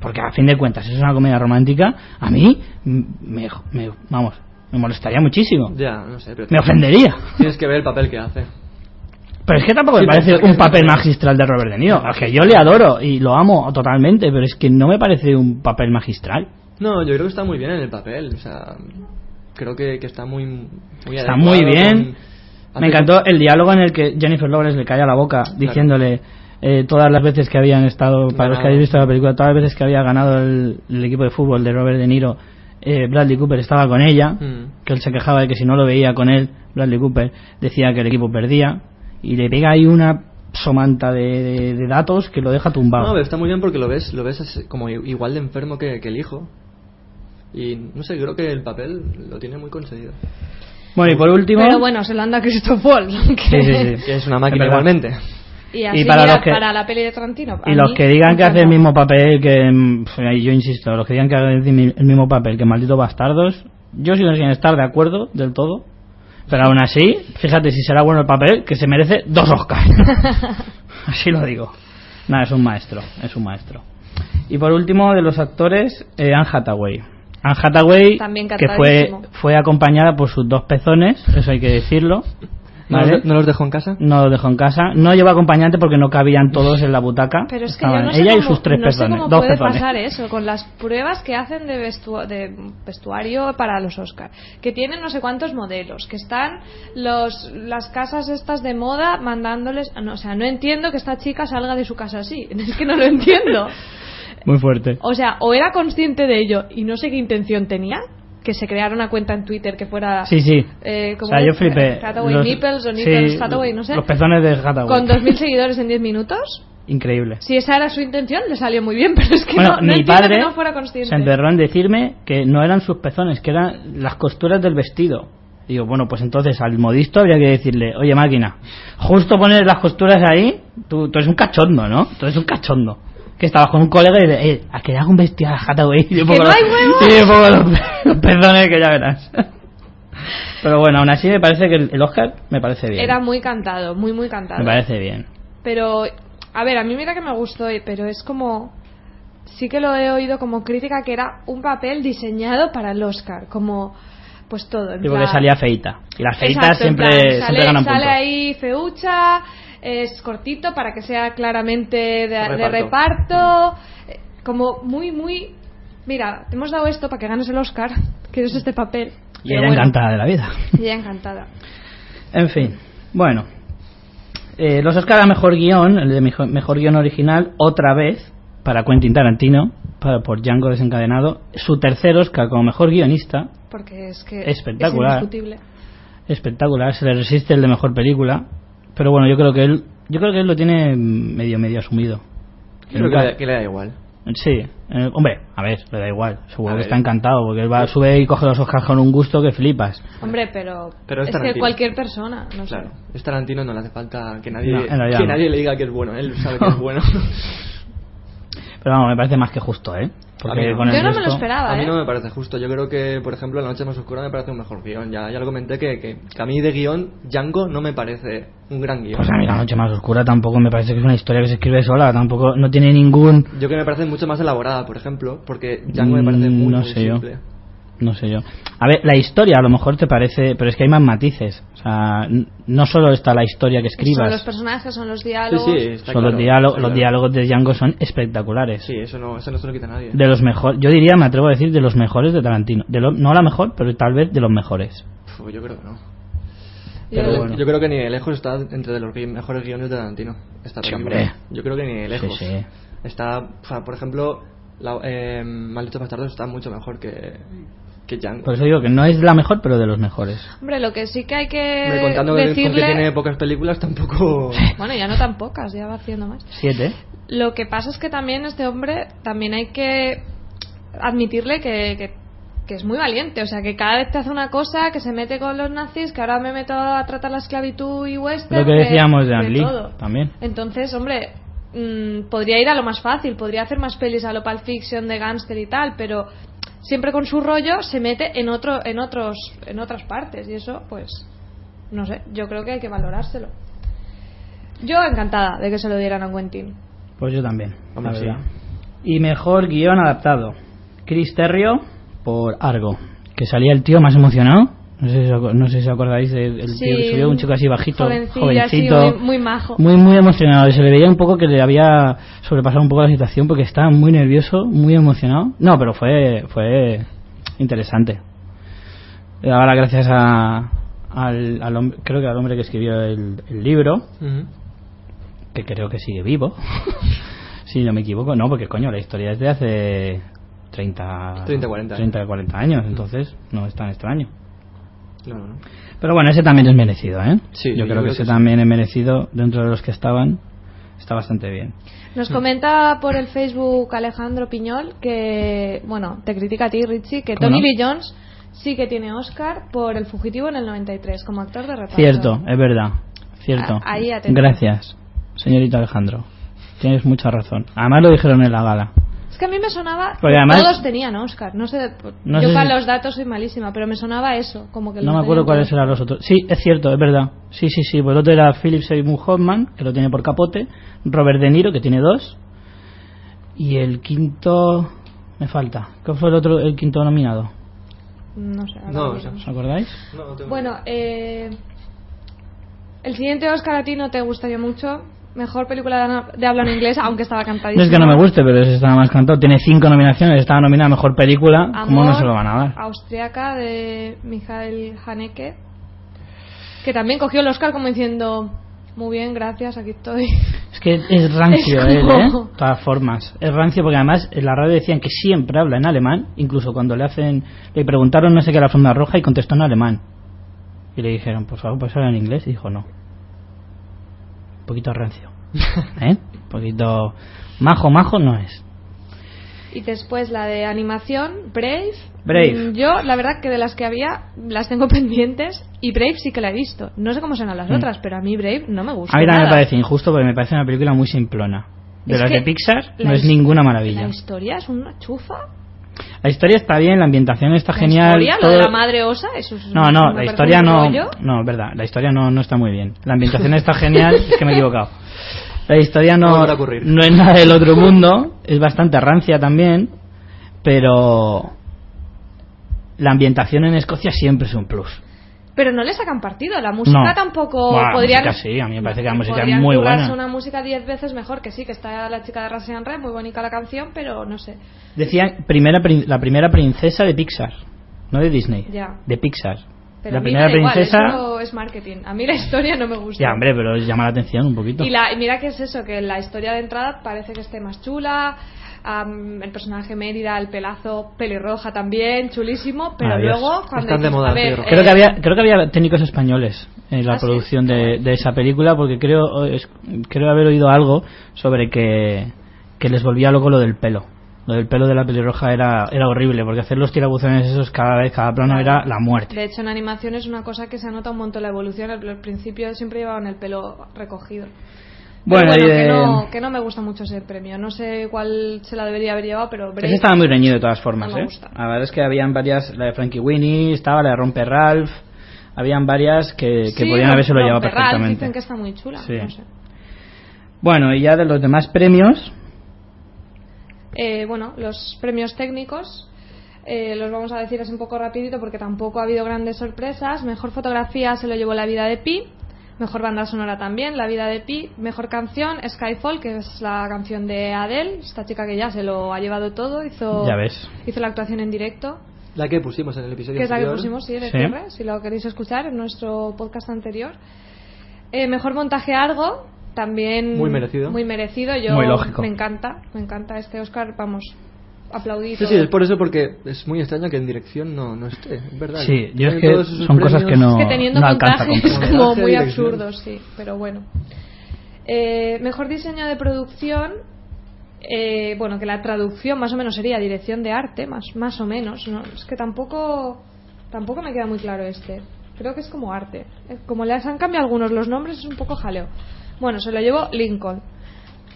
Porque a fin de cuentas es una comedia romántica. A mí, mm, me, me- vamos, me molestaría muchísimo. Ya, no sé. Pero Me ofendería. Tienes que ver el papel que hace. Pero es que tampoco me parece un papel magistral de Robert De Niro. Al que yo le adoro y lo amo totalmente, pero es que no me parece un papel magistral. No, yo creo que está muy bien en el papel. O sea, creo que, que está muy, muy Está muy bien. con- Me encantó el diálogo en el que Jennifer Lawrence le calla la boca diciéndole eh, todas las veces que habían estado, para los que habéis visto la película, todas las veces que había ganado el, el equipo de fútbol de Robert De Niro, eh, Bradley Cooper estaba con ella, Mm. que él se quejaba de que si no lo veía con él, Bradley Cooper decía que el equipo perdía, y le pega ahí una somanta de, de- de datos que lo deja tumbado. No, pero está muy bien porque lo ves, lo ves como igual de enfermo que, que el hijo. Y no sé, creo que el papel lo tiene muy conseguido. Bueno, y por último... Pero bueno, se lo anda Christoph Waltz. que- Sí, sí, sí. Que es una máquina igualmente. Y así para mira, los que- para la peli de Tarantino. Y los que digan me que hace el mismo papel que. Yo insisto, los que digan que hace el mismo papel que Malditos Bastardos, yo sigo sin estar de acuerdo del todo. Pero aún así, fíjate si será bueno el papel, que se merece dos Oscars. así lo digo. Nada, es un maestro, es un maestro. Y por último, de los actores, eh, Anne Hathaway. Anne Hathaway, También que fue, fue acompañada por sus dos pezones, eso hay que decirlo. ¿No, ¿vale? los, ¿No los dejó en casa? No lo dejó en casa. No llevó acompañante porque no cabían todos en la butaca. Pero es que yo no sé ella cómo, y sus tres no sé pezones. cómo dos puede pezones. pasar eso con las pruebas que hacen de, vestu- de vestuario para los Oscar, que tienen no sé cuántos modelos, que están los las casas estas de moda mandándoles, no, o sea, no entiendo que esta chica salga de su casa así, es que no lo entiendo. Muy fuerte. O sea, o era consciente de ello y no sé qué intención tenía, que se creara una cuenta en Twitter que fuera Sí, sí. eh, O sea, yo flipé. Hathaway Los- Nipples o sí, Nipples Hathaway, no sé, Los pezones de Hathaway. con 2.000 seguidores en 10 minutos. Increíble. Si esa era su intención, le salió muy bien, pero es que Bueno, no, no mi padre que no fuera consciente. se emperró en decirme que no eran sus pezones, que eran las costuras del vestido. Digo, bueno, pues entonces al modisto habría que decirle, oye máquina, justo poner las costuras ahí, tú, tú eres un cachondo, ¿no? Tú eres un cachondo. Que estabas con un colega y le eh, a que le haga un vestido a Hathaway. Y le pongo no los- los, pezones que ya verás. Pero bueno, aún así me parece que el, Oscar me parece bien. Era muy cantado, muy, muy cantado. Me parece bien. Pero, a ver, a mí mira que me gustó, eh, pero es como... Sí que lo he oído como crítica que era un papel diseñado para el Oscar, como... Pues todo. en porque plan- salía feita. Y las feitas Exacto, siempre, plan, siempre sale, ganan sale puntos. ahí feucha, es cortito para que sea claramente de de reparto, Reparto. eh, como muy, muy Mira, te hemos dado esto para que ganes el Oscar, que es este papel. Y ella bueno, encantada de la vida. y ella encantada. En fin, bueno. Eh, los Oscar a mejor guion, el de mejor, mejor guion original, otra vez, para Quentin Tarantino, para, por Django desencadenado. Su tercer Oscar como mejor guionista, Porque es que Espectacular. es indiscutible. espectacular, se le resiste el de mejor película. Pero bueno, yo creo que él, yo creo que él lo tiene medio medio asumido. Creo que, nunca- le, que le da igual. Sí, eh, hombre, a ver, le da igual. Seguro A que ver. está encantado porque él va, sube y coge los Oscars con un gusto que flipas. Hombre, pero, Pero es es que cualquier persona, no sé. Claro. Es Tarantino, no le hace falta que nadie, No, que no. nadie le diga que es bueno. Él sabe que es bueno. Pero vamos, me parece más que justo, ¿eh? Porque no. con el Yo no me lo esperaba, A mí ¿eh? no me parece justo. Yo creo que, por ejemplo, La Noche Más Oscura me parece un mejor guion. Ya, ya lo comenté que, que, que a mí de guion, Django no me parece un gran guion. Pues a mí la noche más oscura tampoco me parece que es una historia que se escribe sola, tampoco no tiene ningún Yo que me parece mucho más elaborada, por ejemplo, porque Django me parece Mm, muy, no muy sé yo. No sé yo. A ver, la historia a lo mejor te parece, pero es que hay más matices. O sea, no solo está la historia que Son los escribas, personajes, son los Sí, diálogos. sí, está son claro, los diálogos, está los claro. diálogos de Django son espectaculares. Sí, eso no, eso no se lo quita nadie. De los mejores, yo diría, me atrevo a decir, de los mejores de Tarantino. De lo- no la mejor, pero tal vez de los mejores. Puf, yo creo que no. Yo- Pero bueno. Yo creo que ni de lejos está entre de los mejores guiones de Tarantino. Esta Sí, película. hombre. Yo creo que ni de lejos. Sí, sí. Está, o sea, por ejemplo, la, eh, Malditos Bastardos está mucho mejor que, que Django. Por eso digo que no es la mejor, pero de los mejores. Hombre, lo que sí que hay que Hombre, contando que- con que decirle... tiene pocas películas, tampoco. Bueno, ya no tan pocas, ya va haciendo más. Siete. Lo que pasa es que también este hombre, también hay que admitirle que, que, que es muy valiente. O sea, que cada vez te hace una cosa, que se mete con los nazis, que ahora me meto a tratar la esclavitud y western. Lo que decíamos de Ang Lee todo. también. Entonces, hombre, mm, podría ir a lo más fácil, podría hacer más pelis a lo Pulp Fiction de gánster y tal, pero siempre con su rollo se mete en otro en otros en otras partes y eso pues no sé, yo creo que hay que valorárselo. Yo encantada de que se lo dieran a Quentin. Pues yo también. Hombre, la sí. Y mejor guion adaptado. Chris Terrio por Argo. Que salía el tío más emocionado. No sé si, no sé si acordáis del el Sí, tío que subió, un chico así bajito, jovencito. así, muy- muy majo. Muy, muy emocionado. Y se le veía un poco que le había sobrepasado un poco la situación porque estaba muy nervioso, muy emocionado. No, pero fue, fue interesante. Las gracias a, al, al hombre, creo que al hombre que escribió el, el libro, Ujú. que creo que sigue vivo. si no me equivoco, no, porque coño, la historia es de hace 30, 30, 40 30, 40 años, entonces no es tan extraño. No. Pero bueno, ese también es merecido, ¿eh? Sí, yo yo creo creo que que ese sí. también es merecido dentro de los que estaban. Está bastante bien. Nos comenta por el Facebook Alejandro Piñol que, bueno, te critica a ti, Richie, que ¿Cómo Tony no? Lee Jones sí que tiene Oscar por El Fugitivo en el 93 como actor de reparto. Cierto, es verdad. Cierto. Ah, ahí atento. Gracias, señorito Alejandro. Tienes mucha razón. Además lo dijeron en la gala. Es que a mí me sonaba Porque que además- todos tenían Oscar. No sé, No yo sé para si- los datos soy malísima, pero me sonaba eso, como que No me acuerdo cuáles eran los otros. Sí, es cierto, es verdad. Sí, sí, sí. Pues el otro era Philip Seymour Hoffman, que lo tiene por capote. Robert De Niro, que tiene dos. Y el quinto. Me falta. ¿Qué fue el otro, el quinto nominado? No sé. No, o sea. ¿Os acordáis? No, Bueno, eh, el siguiente Oscar a ti no te gustaría mucho. Mejor película de, habla en inglés, aunque estaba No cantadísima. es que no me guste, pero ese está más cantado. Tiene cinco nominaciones, estaba nominada a mejor película. ¿Cómo no se lo van a dar? Austriaca de Michael Haneke, que también cogió el Oscar como diciendo, muy bien, gracias, aquí estoy. Es que es rancio Es él, ¿eh? De todas formas. Es rancio porque además en la radio decían que siempre habla en alemán, incluso cuando le hacen le preguntaron no sé qué la alfombra roja y contestó en alemán. Y le dijeron, por favor, pues habla en inglés. Y dijo, no. Un poquito rancio. ¿Eh? Un poquito... Majo, majo no es. Y después la de animación, Brave. Brave. Mm, Yo, la verdad que de las que había, las tengo pendientes y Brave sí que la he visto. No sé cómo serán las Mm. otras, pero a mí Brave no me gusta. A mí también me parece injusto porque me parece una película muy simplona. De Es las de Pixar la no es ninguna maravilla. La historia es una chufa. La historia está bien, la ambientación está La genial. historia, lo de la madre osa, eso es No, no, la historia no. No, verdad, la historia no, no está muy bien. La ambientación está genial, es que me he equivocado. La historia No no, volverá a ocurrir. no es nada del otro mundo, es bastante rancia también, pero la ambientación en Escocia siempre es un plus. Pero no le sacan partido, la música No. tampoco Buah, la podrían. música sí, a mí me parece que la música es muy buena. una música diez veces mejor que sí, que está la chica de Russian Red, muy bonita la canción, pero no sé. Decían primera, la primera princesa de Pixar, no de Disney, Ya. de Pixar. Pero la primera me da igual, princesa. eso es marketing. A mí la historia no me gusta. Ya, hombre, pero llama la atención un poquito. Y, la, y mira que es eso, que la historia de entrada parece que esté más chula. Am, el personaje Mérida, el pelazo pelirroja también, chulísimo. Pero Adiós. luego, cuando. Están de moda ver. Creo eh, que había creo que había técnicos españoles en la ¿Ah, sí? producción de, de esa película porque creo es- creo haber oído algo sobre que, que les volvía loco lo del pelo. Lo del pelo de la pelirroja era, era horrible porque hacer los tirabuzones esos cada vez, cada plano Claro. era la muerte. De hecho, en animación es una cosa que se nota un montón la evolución. Al, al principio siempre llevaban el pelo recogido. Bueno, Pero y que, de- no, que no me gusta mucho ese premio. No sé cuál se la debería haber llevado, pero Brave- Ese estaba muy reñido de todas formas, No me ¿eh? La verdad es que habían varias, la de Frankie Winnie, estaba la de Romper Ralph, habían varias que, que Sí, podían habérselo llevado Romper Ralph perfectamente. Dicen que está muy chula. Sí. no sé. Bueno, y ya de los demás premios, Eh, bueno, los premios técnicos eh, los vamos a decir así un poco rapidito porque tampoco ha habido grandes sorpresas. Mejor fotografía se lo llevó La vida de Pi. Mejor banda sonora también, La vida de Pi. Mejor canción, Skyfall, que es la canción de Adele, esta chica que ya se lo ha llevado todo. Hizo, Ya ves. hizo la actuación en directo, La que pusimos en el episodio que es la que pusimos, sí, de Sí. cierre, si lo queréis escuchar en nuestro podcast anterior. Eh, mejor montaje algo, también Muy merecido. Muy merecido, yo Muy lógico. me encanta, me encanta este Oscar, vamos, aplaudido. Sí, sí, es por eso porque es muy extraño que en dirección no, no esté, es verdad. Sí, yo es que son cosas que no, Es que teniendo no alcanza como muy absurdos, sí, pero bueno. Eh, mejor diseño de producción, eh, bueno, que la traducción más o menos sería dirección de arte, más, más o menos, ¿no? Es que tampoco, tampoco me queda muy claro este. Creo que es como arte. Eh, Como les han cambiado algunos los nombres, es un poco jaleo. Bueno, se lo llevo Lincoln.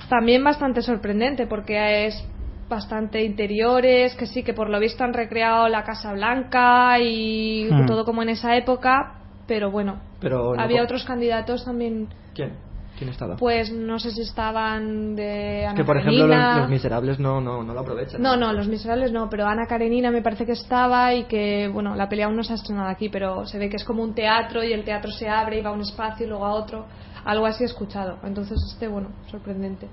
También bastante sorprendente porque es bastante interiores, que sí, que por lo visto han recreado la Casa Blanca y Hmm. todo como en esa época, pero bueno, Pero no había otros candidatos también, ¿Quién? ¿Quién estaba? pues no sé si estaban de Ana que por ejemplo los miserables no, no, no lo aprovechan. No, no, Los Miserables no, pero Ana Karenina me parece que estaba y que, bueno, la pelea aún no se ha estrenado aquí, pero se ve que es como un teatro y el teatro se abre y va a un espacio y luego a otro. Algo así he escuchado. Entonces, este, bueno, sorprendente.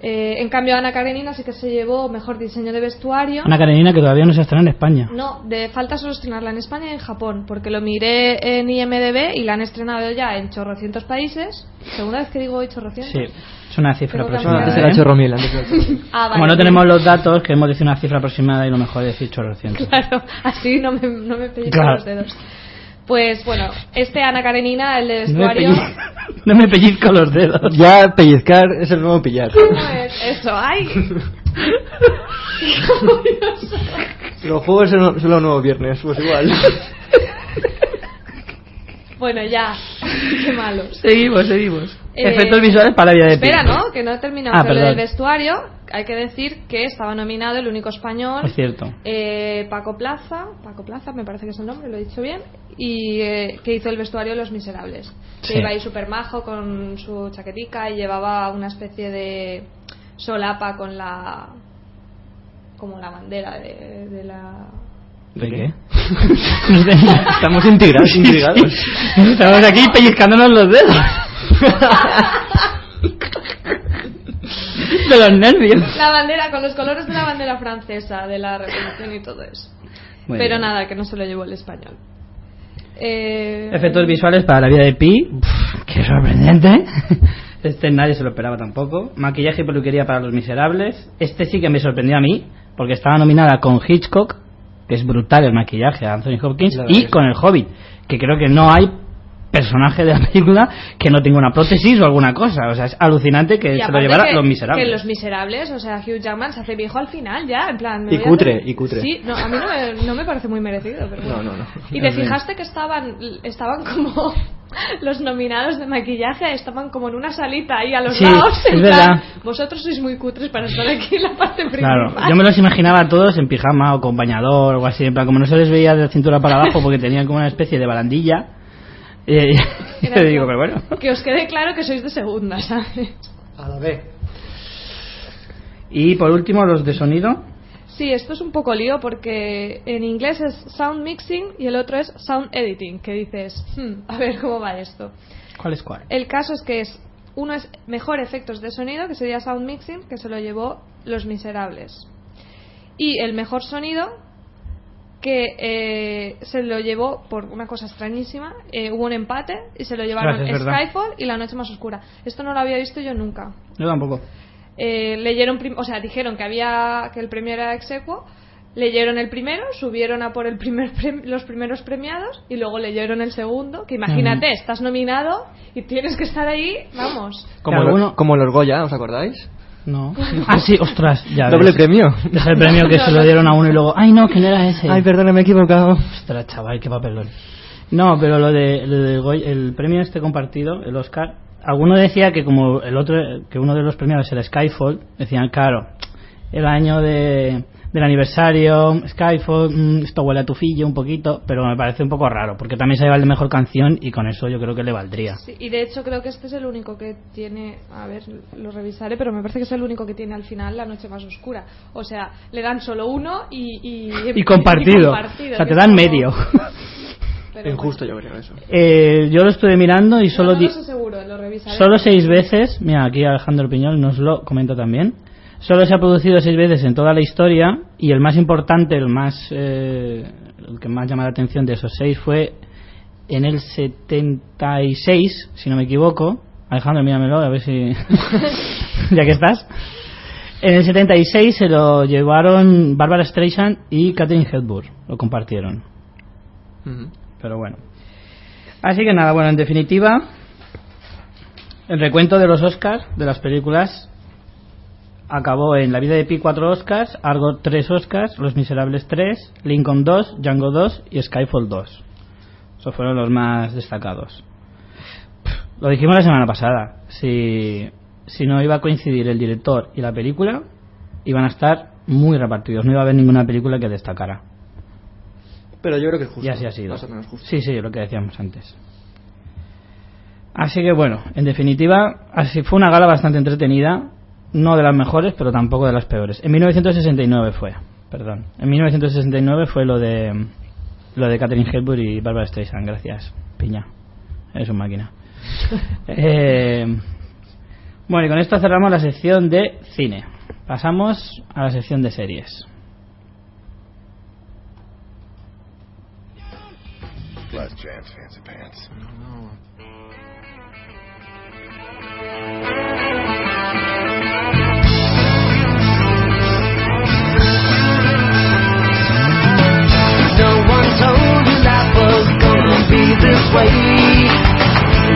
Eh, en cambio, Ana Karenina sí que se llevó mejor diseño de vestuario. Ana Karenina que todavía no se estrena en España. No, de falta solo estrenarla en España y en Japón, porque lo miré en IMDB y la han estrenado ya en chorrocientos países. Segunda vez que digo hoy chorrocientos. Sí, es una cifra aproximada. antes Vale. era ¿eh? chorromil. Ah, vale, Como no tenemos los datos, queremos decir una cifra aproximada y lo mejor es decir chorrocientos. Claro, así no me, no me pellizco Claro. los dedos. Pues bueno, este Ana Karenina, el de No me, vestuario. no me pellizco los dedos. Ya pellizcar es el nuevo pillar. ¿Cómo es eso? ¡Ay! Los juegos son, son los nuevos viernes, pues igual. bueno, ya. Qué malos. Seguimos, seguimos. Eh, Efectos visuales para la vida de Espera. ¿no? Que no he terminado. Ah, Pero lo perdón. del vestuario, hay que decir que estaba nominado el único español. Es cierto. eh, Paco Plaza, Paco Plaza, me parece que es el nombre, lo he dicho bien, y eh, que hizo el vestuario de Los Miserables. Que Sí. iba ahí súper majo con su chaquetica y llevaba una especie de solapa con la. como la bandera de, de la. ¿De qué? Estamos integrados, intrigados. Estamos aquí pellizcándonos los dedos. de los nervios. La bandera, con los colores de la bandera francesa, de la revolución y todo eso. Muy Pero bien. nada, que no se lo llevó el español. Eh, Efectos visuales para la vida de Pi. Uf, qué sorprendente. Este nadie se lo esperaba tampoco. Maquillaje y peluquería para los miserables. Este sí que me sorprendió a mí, porque estaba nominada con Hitchcock, es brutal el maquillaje a Anthony Hopkins, y es- con el Hobbit, que creo que no hay personaje de la película que no tenga una prótesis o alguna cosa. O sea, es alucinante que y se lo llevara que- los miserables. Que los miserables, o sea, Hugh Jackman se hace viejo al final ya, en plan. me Y cutre, hacer- y cutre. Sí, no, a mí no me, no me parece muy merecido, pero. No, no, no. Y te fijaste que estaban, estaban como. Los nominados de maquillaje estaban como en una salita ahí a los Sí, lados. es plan, verdad. Vosotros sois muy cutres para estar aquí en la parte Claro, principal. yo me los imaginaba todos en pijama o con bañador o algo así, en plan, como no se les veía de la cintura para abajo porque tenían como una especie de barandilla. Eh, te digo, pero bueno. Que os quede claro que sois de segunda, ¿sabes? A la B. Y por último, los de sonido. Sí, esto es un poco lío porque en inglés es sound mixing y el otro es sound editing, que dices, "Hmm, a ver cómo va esto. ¿Cuál es cuál? El caso es que es uno es mejor efectos de sonido, que sería sound mixing, que se lo llevó Los Miserables. Y el mejor sonido, que eh, se lo llevó por una cosa extrañísima, eh, hubo un empate y se lo llevaron Gracias. Skyfall y La Noche Más Oscura. Esto no lo había visto yo nunca. Yo tampoco. Eh, leyeron, o sea, dijeron que había que el premio era exequo, leyeron el primero, subieron a por el primer los primeros premiados y luego leyeron el segundo. Que imagínate, estás nominado y tienes que estar ahí, vamos. Como, Cada lo- uno- como los Goya, ¿os acordáis? No. Ah, sí, ostras, ya. Doble ves. premio. Es el premio que se lo dieron a uno y luego, ay no, que no era ese. Ay, perdona, me he equivocado. Ostras, chaval, qué papelón. No, pero lo de, lo de Goy- el premio este compartido, el Oscar, alguno decía que como el otro, que uno de los premiados era Skyfall, decían, claro, el año de, del aniversario, Skyfall, mm, esto huele a tufillo un poquito, pero me parece un poco raro, porque también se lleva el de mejor canción y con eso yo creo que le valdría. Sí, y de hecho creo que este es el único que tiene, a ver, lo revisaré, pero me parece que es el único que tiene al final la noche más oscura. O sea, le dan solo uno y... Y, Y compartido. compartido, o sea, te dan como- medio. pero Injusto, yo creo eso. Eh, yo lo estuve mirando y Solo solo... no, di- lo sé seguro, lo revisaré. Solo seis veces, mira, aquí Alejandro Piñol nos lo comenta también. Solo se ha producido seis veces en toda la historia y el más importante, el más eh, el que más llama la atención de esos seis fue en el 76, si no me equivoco. Alejandro, míramelo, a ver si. ya que estás. En el 76 se lo llevaron Barbara Streisand y Catherine Hepburn, lo compartieron. Pero bueno. Así que nada, bueno, en definitiva, el recuento de los Oscars, de las películas, acabó en La vida de Pi 4 Oscars, Argo 3 Oscars, Los Miserables 3, Lincoln 2, Django 2 y Skyfall 2. Esos fueron los más destacados. Lo dijimos la semana pasada. Si, si no iba a coincidir el director y la película, iban a estar muy repartidos. No iba a haber ninguna película que destacara. Pero yo creo que es justo. Y así ha sido. Más o menos justo. Sí, sí, lo que decíamos antes. Así que bueno, en definitiva, así fue una gala bastante entretenida, no de las mejores, pero tampoco de las peores. En 1969 fue, perdón. En 1969 fue lo de lo de Catherine Hepburn y Barbara Streisand, gracias, piña. Eres un máquina. Eh, bueno, y con esto cerramos la sección de cine. Pasamos a la sección de series. Last chance, fancy pants. No one told you life was gonna be this way.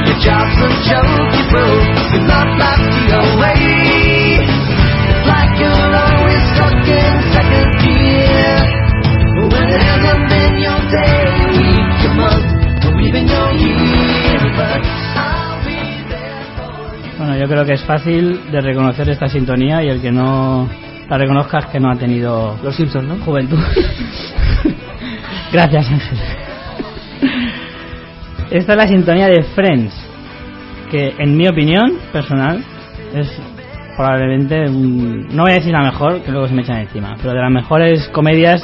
Your job's a joke, you broke. Your love life's the away. Yo creo que es fácil de reconocer esta sintonía y el que no la reconozca es que no ha tenido Los Simpsons, ¿no? juventud. Gracias, Ángel. Esta es la sintonía de Friends, que en mi opinión personal es probablemente, un- no voy a decir la mejor, que luego se me echan encima, pero de las mejores comedias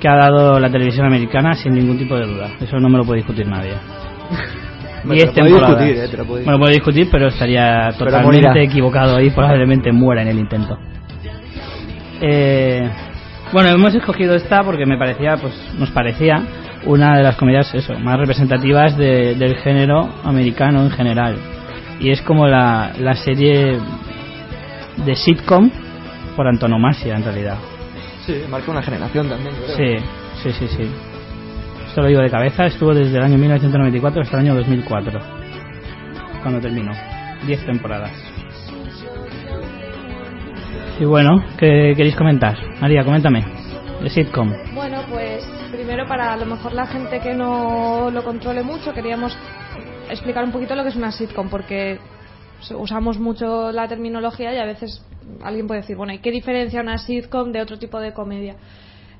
que ha dado la televisión americana sin ningún tipo de duda. Eso no me lo puede discutir nadie. Bueno, Diez te lo puedo temporadas. discutir, eh, te lo puedo discutir, pero estaría totalmente equivocado y probablemente muera en el intento. Eh, bueno, hemos escogido esta porque me parecía, pues nos parecía una de las comedias eso, más representativas de- del género americano en general. Y es como la, la serie de sitcom por antonomasia en realidad. Sí, marca una generación también, creo. Sí, sí, sí, sí. Esto lo digo de cabeza, estuvo desde el año 1994 hasta el año 2004, cuando terminó. 10 temporadas. Y bueno, ¿qué queréis comentar? María, coméntame. De sitcom. Bueno, pues primero para a lo mejor la gente que no lo controle mucho, queríamos explicar un poquito lo que es una sitcom, porque usamos mucho la terminología y a veces alguien puede decir, bueno, ¿y qué diferencia una sitcom de otro tipo de comedia?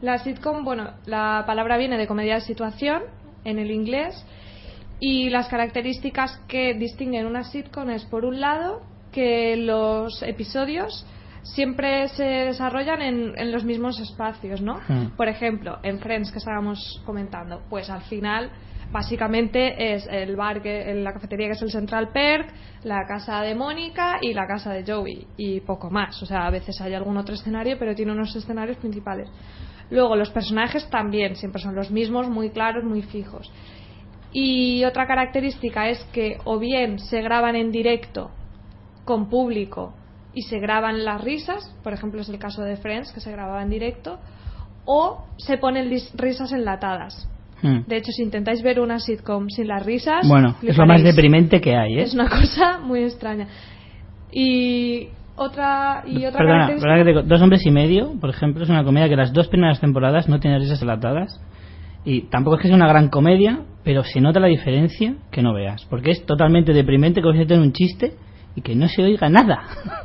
La sitcom, bueno, la palabra viene de comedia de situación en el inglés y las características que distinguen una sitcom es, por un lado, que los episodios siempre se desarrollan en, en los mismos espacios, ¿no? Hmm. Por ejemplo, en Friends que estábamos comentando, pues al final básicamente es el bar que en la cafetería que es el Central Perk, la casa de Mónica y la casa de Joey y poco más. O sea, a veces hay algún otro escenario, pero tiene unos escenarios principales. Luego los personajes también siempre son los mismos, muy claros, muy fijos. Y otra característica es que o bien se graban en directo con público y se graban las risas, por ejemplo es el caso de Friends que se grababa en directo, o se ponen risas enlatadas. Hmm. De hecho, si intentáis ver una sitcom sin las risas, Bueno, es lo más deprimente que hay, ¿eh? Es una cosa muy extraña. Y otra y otra Perdona, característica- Dos hombres y medio, por ejemplo, es una comedia que las dos primeras temporadas no tiene risas enlatadas. Y tampoco es que sea una gran comedia, pero se nota la diferencia que no veas. Porque es totalmente deprimente que se un chiste y que no se oiga nada.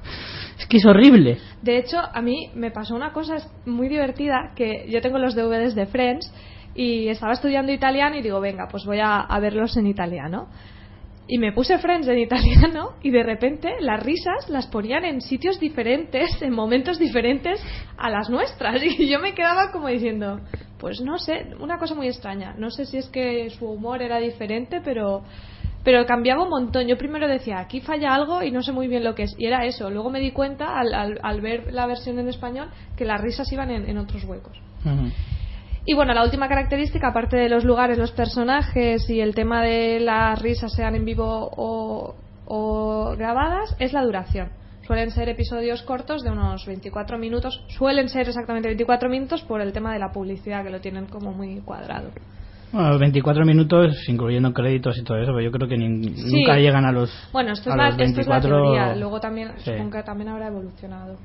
es que es horrible. De hecho, a mí me pasó una cosa muy divertida, que yo tengo los DVDs de Friends y estaba estudiando italiano y digo, venga, pues voy a, a verlos en italiano. Y me puse Friends en italiano y de repente las risas las ponían en sitios diferentes, en momentos diferentes a las nuestras. Y yo me quedaba como diciendo, pues no sé, una cosa muy extraña. No sé si es que su humor era diferente, pero pero cambiaba un montón. Yo primero decía, aquí falla algo y no sé muy bien lo que es. Y era eso. Luego me di cuenta, al, al- al ver la versión en español, que las risas iban en, en otros huecos. Y bueno, la última característica, aparte de los lugares, los personajes y el tema de las risas sean en vivo o, o grabadas, es la duración. Suelen ser episodios cortos de unos 24 minutos. Suelen ser exactamente 24 minutos por el tema de la publicidad, que lo tienen como muy cuadrado. Bueno, los 24 minutos, incluyendo créditos y todo eso, pero yo creo que ni- Sí. nunca llegan a los. Bueno, esto, es la, los esto es la 24 teoría. Luego también, Sí. supongo que también habrá evolucionado.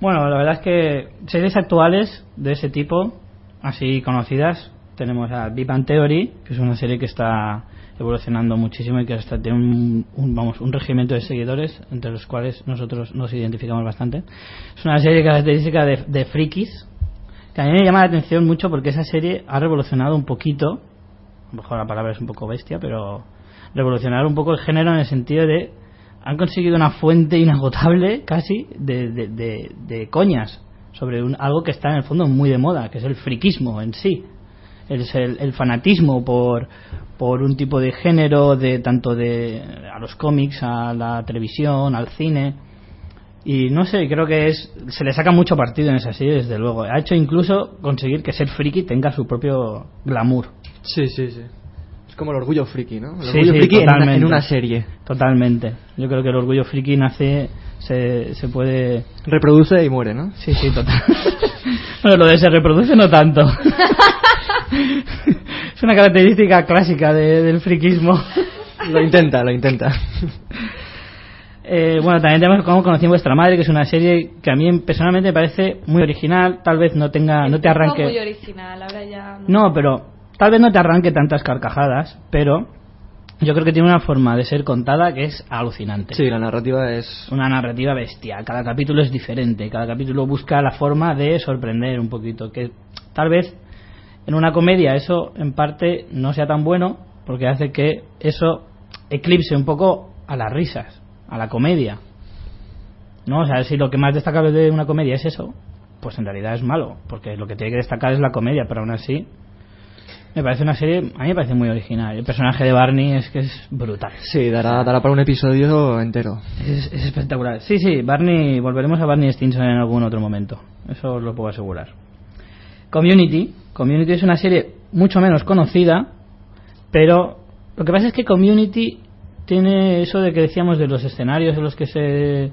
Bueno, la verdad es que series actuales de ese tipo, así conocidas, tenemos a Big Bang Theory, que es una serie que está evolucionando muchísimo y que hasta tiene un, un, vamos, un regimiento de seguidores, entre los cuales nosotros nos identificamos bastante. Es una serie característica de, de frikis, que a mí me llama la atención mucho porque esa serie ha revolucionado un poquito, a lo mejor la palabra es un poco bestia, pero revolucionar un poco el género en el sentido de han conseguido una fuente inagotable casi de, de, de- de coñas sobre un- algo que está en el fondo muy de moda, que es el friquismo en sí. Es el, el fanatismo por, por un tipo de género, de tanto de a los cómics, a la televisión, al cine. Y no sé, creo que es se le saca mucho partido en esa serie, desde luego. Ha hecho incluso conseguir que ser friki tenga su propio glamour. Sí, sí, sí. Es como el orgullo friki, ¿no? El Sí, orgullo sí, friki en una, totalmente. en una serie. Totalmente. Yo creo que el orgullo friki nace, se, se puede... Reproduce y muere, ¿no? Sí, sí, total. bueno, lo de se reproduce no tanto. es una característica clásica de- del friquismo. Lo intenta, lo intenta. Eh, bueno, también tenemos como conocí a vuestra madre, que es una serie que a mí personalmente me parece muy original. Tal vez no tenga, no te arranque. muy original, ahora ya No, pero tal vez no te arranque tantas carcajadas, pero yo creo que tiene una forma de ser contada que es alucinante. Sí, la narrativa es... una narrativa bestial. Cada capítulo es diferente. Cada capítulo busca la forma de sorprender un poquito. Que tal vez en una comedia eso en parte no sea tan bueno porque hace que eso eclipse un poco a las risas, a la comedia. ¿No? O sea, si lo que más destacable de una comedia es eso, pues en realidad es malo. Porque lo que tiene que destacar es la comedia, pero aún así. Me parece una serie, a mí me parece muy original. El personaje de Barney es que es brutal. Sí, dará, dará para un episodio entero. Es, es espectacular. Sí, sí, Barney, volveremos a Barney Stinson en algún otro momento. Eso os lo puedo asegurar. Community. Community es una serie mucho menos conocida, pero lo que pasa es que Community tiene eso de que decíamos de los escenarios en los que se...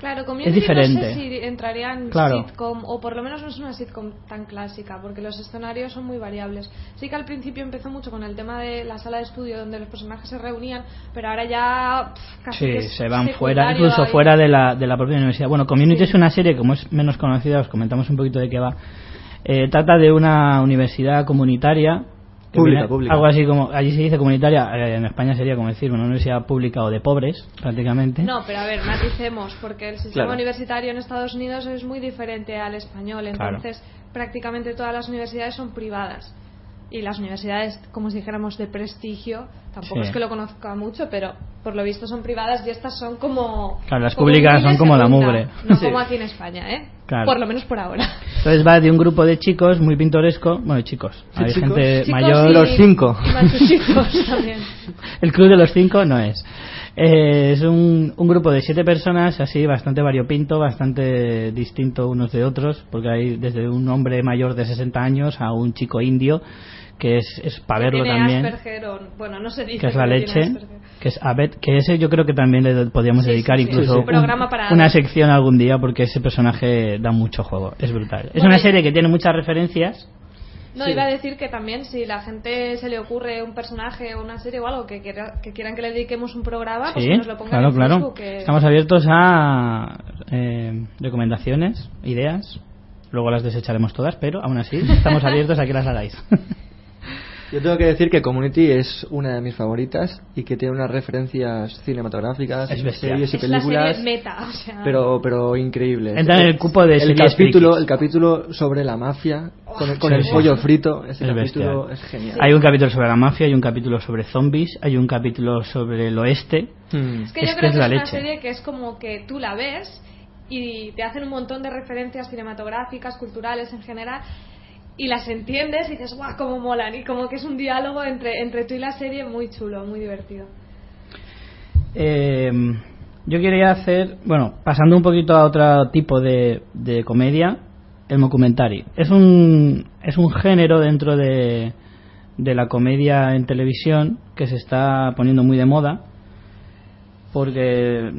Claro, Community Es diferente. no sé si entraría en Claro. sitcom, o por lo menos no es una sitcom tan clásica, porque los escenarios son muy variables. Sí que al principio empezó mucho con el tema de la sala de estudio donde los personajes se reunían, pero ahora ya pff, casi Sí, se van fuera, incluso ahí. fuera de la, de la propia universidad. Bueno, Community Sí. es una serie, como es menos conocida, os comentamos un poquito de qué va. Eh, trata de una universidad comunitaria. Pública, pública. Algo así como, allí se dice comunitaria, eh, en España sería como decir una universidad pública o de pobres, prácticamente. No, pero a ver, maticemos, porque el sistema Claro. universitario en Estados Unidos es muy diferente al español, Claro. entonces prácticamente todas las universidades son privadas. Y las universidades, como si dijéramos, de prestigio, tampoco Sí. es que lo conozca mucho, pero por lo visto son privadas y estas son como... Claro, las como públicas son como la mugre. No Sí. como aquí en España, ¿eh? Claro. Por lo menos por ahora. Entonces va de un grupo de chicos muy pintoresco, bueno, chicos, Sí, hay chicos. gente Chicos mayor. y- Los cinco. Y también. El club de los cinco no es. Eh, es un, un grupo de siete personas, así bastante variopinto, bastante distinto unos de otros, porque hay desde un hombre mayor de 60 años a un chico indio, que es, es para verlo también, Asperger o- bueno, no se dice que es la leche, que es Abed, que ese yo creo que también le podríamos Sí, dedicar sí, incluso Sí, sí. un- Programa para- una sección algún día, porque ese personaje da mucho juego, es brutal. Es Bueno, una serie que tiene muchas referencias. No, Sí. iba a decir que también si la gente se le ocurre un personaje o una serie o algo que, quiera- que quieran que le dediquemos un programa, pues que nos lo pongan claro, en claro. Facebook. que- Estamos abiertos a eh, recomendaciones, ideas. Luego las desecharemos todas, pero aún así estamos abiertos a que las hagáis. Yo tengo que decir que Community es una de mis favoritas y que tiene unas referencias cinematográficas, Es series y es la películas, serie meta, o sea... pero pero increíbles. Entra en el cupo de el capítulo, frikis. el capítulo sobre la mafia con el, con Sí, el sí. pollo frito, ese Es capítulo bestial. es genial. Hay un capítulo sobre la mafia, hay un capítulo sobre zombies, hay un capítulo sobre el oeste. Hmm. Es que Es yo que creo es que la es una leche. serie que es como que tú la ves y te hacen un montón de referencias cinematográficas, culturales en general, y las entiendes y dices, guau, cómo molan, y como que es un diálogo entre, entre tú y la serie muy chulo, muy divertido. Eh, yo quería hacer, bueno, pasando un poquito a otro tipo de, de comedia, el mockumentary. Es un, es un género dentro de, de la comedia en televisión que se está poniendo muy de moda. Porque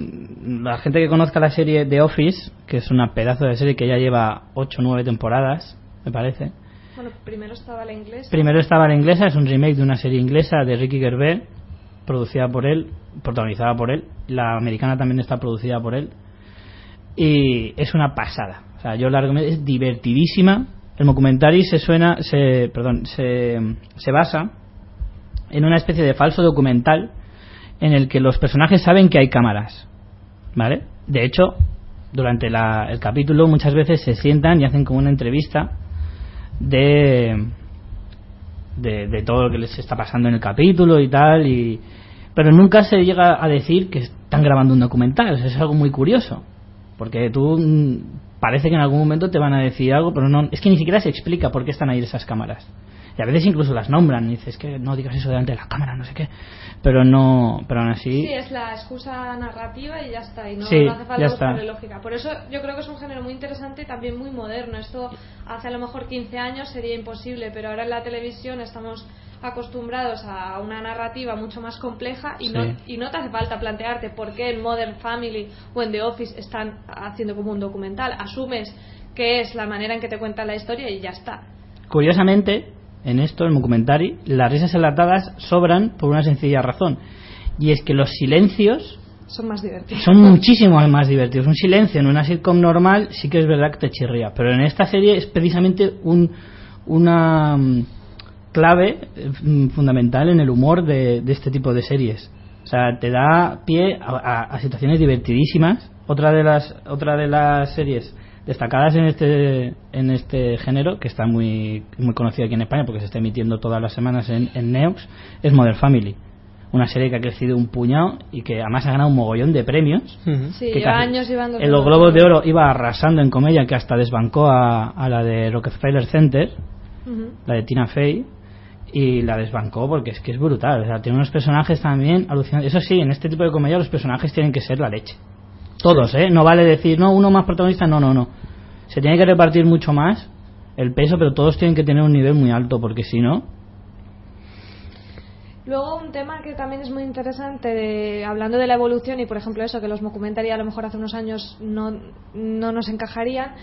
la gente que conozca la serie The Office, que es una pedazo de serie que ya lleva 8 o 9 temporadas, me parece, Bueno, primero estaba la inglesa. Primero estaba la inglesa, es un remake de una serie inglesa de Ricky Gervais, producida por él, protagonizada por él. La americana también está producida por él. Y es una pasada. O sea, yo la recomiendo, es divertidísima. El documentary se suena, se, perdón, se, se basa en una especie de falso documental en el que los personajes saben que hay cámaras. ¿Vale? De hecho, durante la- el capítulo muchas veces se sientan y hacen como una entrevista de, de, todo lo que les está pasando en el capítulo y tal, y, pero nunca se llega a decir que están grabando un documental, es algo muy curioso, porque tú mm, parece que en algún momento te van a decir algo, pero no, es que ni siquiera se explica por qué están ahí esas cámaras. Y a veces incluso las nombran, y dices que no digas eso delante de la cámara, no sé qué, pero no, pero aún así... Sí, es la excusa narrativa y ya está, y no, Sí, no hace falta buscarle lógica. Por eso yo creo que es un género muy interesante y también muy moderno. Esto hace a lo mejor 15 años sería imposible, pero ahora en la televisión estamos acostumbrados a una narrativa mucho más compleja y, no, y no te hace falta plantearte por qué en Modern Family o en The Office están haciendo como un documental. Asumes que es la manera en que te cuentan la historia y ya está. Curiosamente, en esto, el documentary, las risas enlatadas sobran por una sencilla razón. Y es que los silencios Son más divertidos. son muchísimo más divertidos. Un silencio en una sitcom normal sí que es verdad que te chirría. Pero en esta serie es precisamente un, una mm, clave mm, fundamental en el humor de, de este tipo de series. O sea, te da pie a, a- a situaciones divertidísimas. Otra de las, otra de las series destacadas en este, en este género, que está muy, muy conocida aquí en España porque se está emitiendo todas las semanas en, en Neox, es Modern Family. Una serie que ha crecido un puñado y que además ha ganado un mogollón de premios. Sí, que lleva casi- años llevando... En los Globos de Oro iba arrasando en comedia que hasta desbancó a, a la de Rockefeller Center, la de Tina Fey, y la desbancó porque es que es brutal. O sea, tiene unos personajes también alucinantes. Eso sí, en este tipo de comedia los personajes tienen que ser la leche. Todos, ¿eh? No vale decir, no, uno más protagonista, no, no, no. Se tiene que repartir mucho más el peso, pero todos tienen que tener un nivel muy alto porque si no, Luego un tema que también es muy interesante, de- hablando de la evolución y por ejemplo eso, que los documentary a lo mejor hace unos años no, no nos encajarían,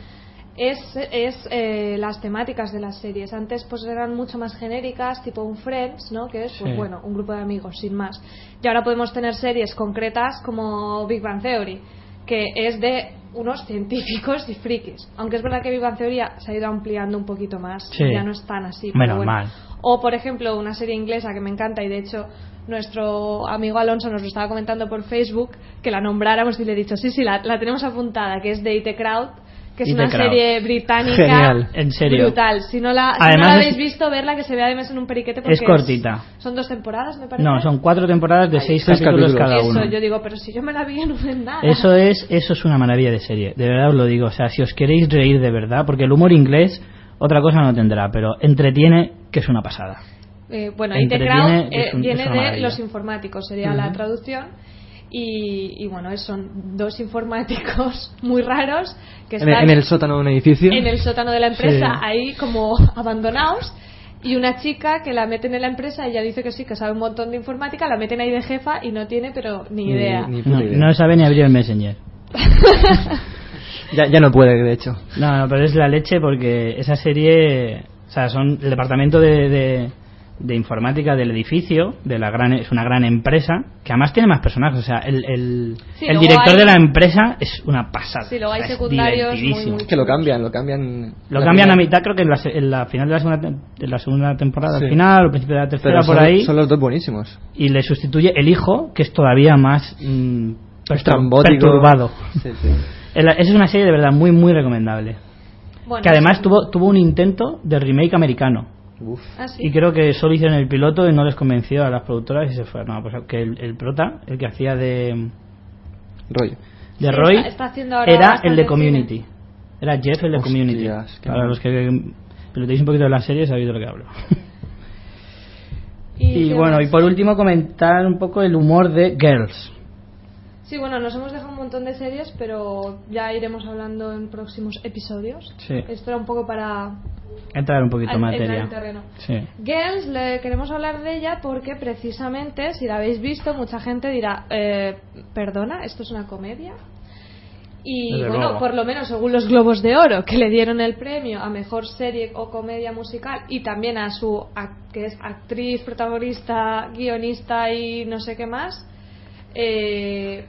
es, es eh, las temáticas de las series. Antes pues eran mucho más genéricas, tipo un Friends, ¿no? Que es, pues Sí. bueno, un grupo de amigos, sin más. Y ahora podemos tener series concretas como Big Bang Theory, que es de unos científicos y frikis. Aunque es verdad que Bang Theory se ha ido ampliando un poquito más, Sí. ya no es tan así. Menos bueno. mal. O, por ejemplo, una serie inglesa que me encanta y de hecho nuestro amigo Alonso nos lo estaba comentando por Facebook, que la nombráramos y le he dicho, sí, sí, la, la tenemos apuntada, que es Date Crowd, que es una Crown. serie británica Genial. En serio. brutal. Si no la, si Además no la es- habéis visto, verla que se ve además en un periquete porque Es cortita. son dos temporadas, me parece. No, son cuatro temporadas de seis, seis capítulos, capítulos. cada Eso, uno. yo digo, pero si yo me la vi en un nada. Eso es, eso es una maravilla de serie. De verdad os lo digo. O sea, si os queréis reír de verdad, porque el humor inglés otra cosa no tendrá, pero entretiene que es una pasada. Eh, bueno, Entretiene, es eh, un- viene es una de maravilla. los informáticos, sería la traducción. Y, y bueno, es- son dos informáticos muy raros que En, están en el sótano de un edificio. en el sótano de la empresa, Sí. ahí como abandonados. Y una chica que la meten en la empresa, ella dice que sí, que sabe un montón de informática, la meten ahí de jefa y no tiene, pero ni idea. ni No, idea. no sabe ni abrir el Messenger. Ya, ya no puede, de hecho. No, no, pero es la leche porque esa serie, o sea, son el departamento de, de, de informática del edificio, de la gran, es una gran empresa, que además tiene más personajes, o sea, el, el, Sí, el director hay- de la empresa es una pasada. Sí, luego hay O sea, es secundarios muy, muy Que lo cambian, lo cambian. Lo cambian a primera- mitad, creo que en la, se- en la final de la segunda, tem- de la segunda temporada, Sí. al final, o al principio de la tercera, Pero por son, ahí, son los dos buenísimos. y le sustituye el hijo, que es todavía más mm, perturbado. Sí, sí. El- Esa es una serie de verdad muy, muy recomendable. Bueno, que además sí. tuvo, tuvo un intento de remake americano. Uf. Ah, sí. Y creo que solo hicieron el piloto y no les convenció a las productoras y se fue. No, pues que el, el prota, el que hacía de, Rollo. de Sí, Roy, está- está haciendo ahora era el de cine. Community. Era Jeff el de Hostias, Community. Para mal. los que pilotéis un poquito de la serie sabéis de lo que hablo. ¿Y bueno, más? y por último comentar un poco el humor de Girls. Sí, bueno, nos hemos dejado un montón de series, pero ya iremos hablando en próximos episodios. Sí. Esto era un poco para Entrar un poquito en materia. en terreno. Sí. Girls, le queremos hablar de ella porque precisamente, si la habéis visto, mucha gente dirá, eh, perdona, ¿esto es una comedia? Y Desde bueno, luego. por lo menos según los Globos de Oro, que le dieron el premio a Mejor Serie o Comedia Musical y también a su, que es actriz, protagonista, guionista y no sé qué más, eh,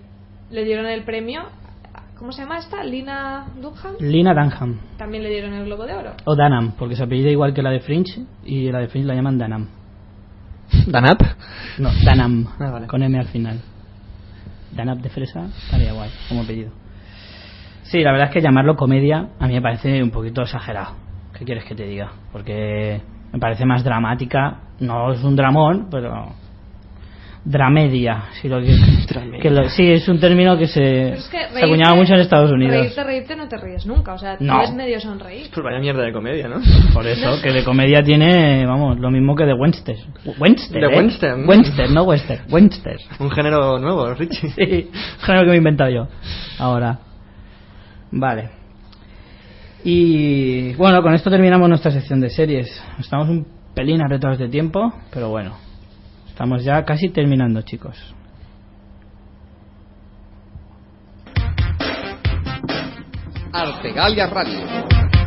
le dieron el premio, ¿cómo se llama esta? Lina Dunham. Lina Dunham. También le dieron el Globo de Oro. O Danam, porque se apellida igual que la de Fringe y la de Fringe la llaman Danam. ¿Danap? No, Danam, Ah, vale. con M al final. Danap de fresa estaría guay como apellido. Sí, la verdad es que llamarlo comedia a mí me parece un poquito exagerado. ¿Qué quieres que te diga? Porque me parece más dramática. No es un dramón, pero. Dramedia, si lo que, Dramedia. que lo- sí, es un término que se, es que se reírte- acuñaba mucho en Estados Unidos. Reírte, reírte no te ríes nunca, o sea, No. tienes medio sonreír. Pues vaya mierda de comedia, ¿no? Por eso, que de comedia tiene, vamos, lo mismo que de Webster. Webster, De ¿eh? Webster, ¿no? Webster, no Webster. Webster. Un género nuevo, Richie. Sí, género que me he inventado yo. Ahora. Vale. Y bueno, con esto terminamos nuestra sección de series. Estamos un pelín apretados de tiempo, pero bueno. Estamos ya casi terminando, chicos. Artegalia Radio.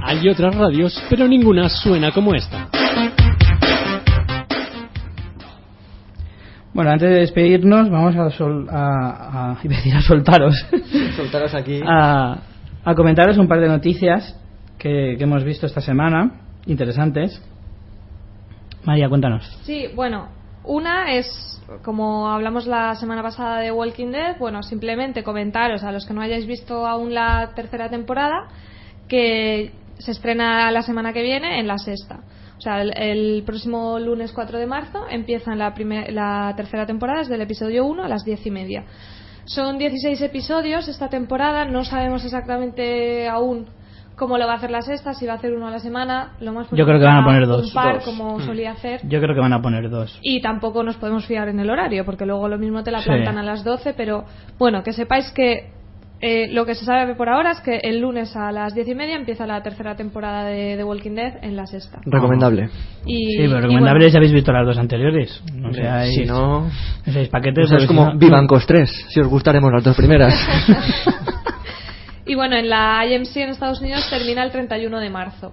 Hay otras radios, pero ninguna suena como esta. Bueno, antes de despedirnos, vamos a, sol- a, a, a decir a soltaros. Soltaros aquí. a, a comentaros un par de noticias que, que hemos visto esta semana, interesantes. María, cuéntanos. Sí, bueno, una es, como hablamos la semana pasada de Walking Dead, bueno, simplemente comentaros a los que no hayáis visto aún la tercera temporada que se estrena la semana que viene en la sexta. O sea, el, el próximo lunes 4 de marzo empieza la, la tercera temporada desde el episodio 1 a las 10 y media. Son 16 episodios esta temporada, no sabemos exactamente aún cómo lo va a hacer la sexta, si va a hacer uno a la semana. Lo más Yo creo que van a poner dos. Un par, Dos. como solía hacer. Yo creo que van a poner dos. Y tampoco nos podemos fiar en el horario, porque luego lo mismo te la Sí. plantan a las 12, pero bueno, que sepáis que eh, lo que se sabe por ahora es que el lunes a las 10 y media empieza la tercera temporada de The Walking Dead en la sexta. Recomendable. Y, sí, pero recomendable bueno, si habéis visto las dos anteriores. No seáis, Si no, no seáis paquetes. o sea, es como si no- Vivancos 3, si os gustaremos las dos primeras. y bueno, en la IMC en Estados Unidos termina el 31 de marzo.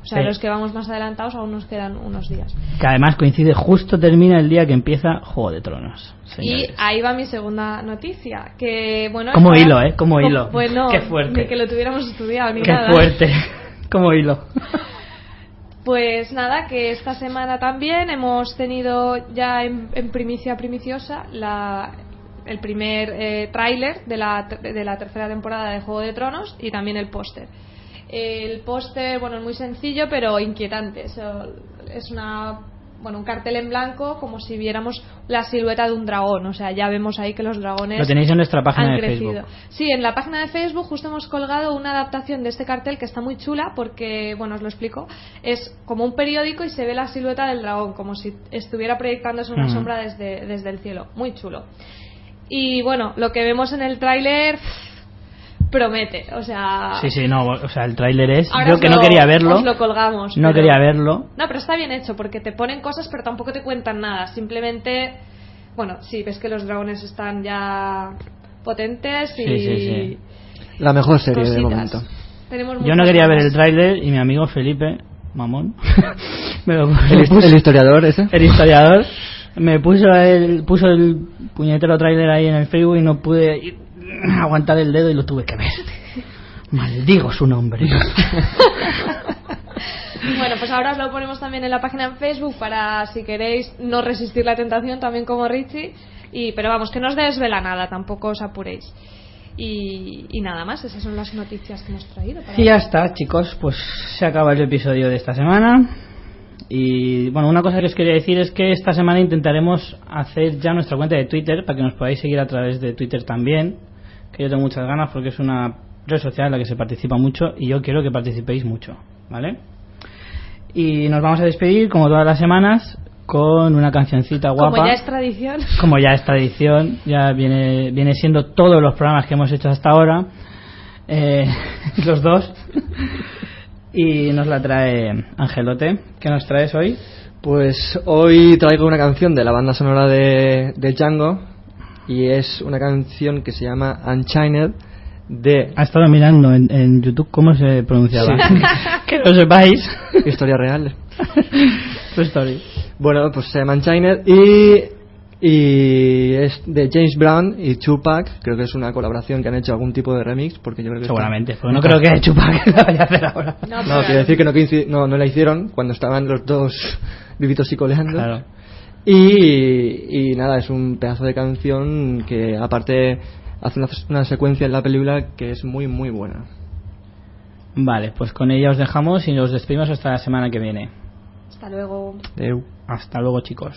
O sea, Sí. los que vamos más adelantados aún nos quedan unos días. Que además coincide justo termina el día que empieza Juego de Tronos. señores. Y ahí va mi segunda noticia, que bueno... Como hilo, ¿eh? Como hilo. Bueno, Qué fuerte. ni que lo tuviéramos estudiado ni Qué nada. fuerte. Como hilo. Pues nada, que esta semana también hemos tenido ya en, en primicia primiciosa la el primer eh, tráiler de la, de la tercera temporada de Juego de Tronos y también el póster. El póster, bueno, es muy sencillo pero inquietante. Es una, bueno, un cartel en blanco como si viéramos la silueta de un dragón. O sea, ya vemos ahí que los dragones Lo tenéis en nuestra página han de crecido. Facebook. Sí, en la página de Facebook justo hemos colgado una adaptación de este cartel que está muy chula porque, bueno, os lo explico, es como un periódico y se ve la silueta del dragón, como si estuviera proyectándose una sombra desde, desde el cielo. Muy chulo. Y bueno, lo que vemos en el tráiler promete, o sea... Sí, sí, no, o sea, el tráiler es... ahora Yo que lo- no quería verlo, os lo colgamos. no pero- quería verlo. No, pero está bien hecho porque te ponen cosas pero tampoco te cuentan nada. Simplemente, bueno, sí, ves que los dragones están ya potentes y... Sí, sí, sí. La mejor serie de cositas. momento. Tenemos Yo no quería ver el tráiler y mi amigo Felipe, mamón, me lo El, his- puso- el historiador ese. el historiador, me puso el, puso el puñetero tráiler ahí en el Facebook y no pude ir- aguantar el dedo y lo tuve que ver. Maldigo su nombre. Bueno, pues ahora os lo ponemos también en la página en Facebook para si queréis no resistir la tentación también como Richie. Y, pero vamos, que no os desvela nada, tampoco os apuréis. Y, y nada más, esas son las noticias que hemos traído. para Y ya está, chicos, pues se acaba el episodio de esta semana. Y bueno, una cosa que os quería decir es que esta semana intentaremos hacer ya nuestra cuenta de Twitter para que nos podáis seguir a través de Twitter también. Que yo tengo muchas ganas porque es una red social en la que se participa mucho y yo quiero que participéis mucho, ¿vale? Y nos vamos a despedir, como todas las semanas, con una cancioncita guapa. Como ya es tradición. como ya es tradición, ya viene, viene siendo todos los programas que hemos hecho hasta ahora, eh, los dos, y nos la trae Angelote. ¿Qué nos traes hoy? Pues hoy traigo una canción de la banda sonora de, de Django y es una canción que se llama Unchained de Ha estado mirando en, en YouTube cómo se pronunciaba. que lo sepáis. Historia Real. Bueno, pues se llama Unchained y, y es de James Brown y Tupac. Creo que es una colaboración que han hecho algún tipo de remix porque yo creo que está- Seguramente. Porque no creo que Chupac la vaya a hacer ahora. No, No, quiero decir que no, no, no la hicieron cuando estaban los dos vivitos y coleando. Claro. Y, y nada, es un pedazo de canción que aparte hace una, una secuencia en la película que es muy muy buena. Vale, pues con ella os dejamos y nos despedimos hasta la semana que viene. Hasta luego. Adeu. Hasta luego, chicos.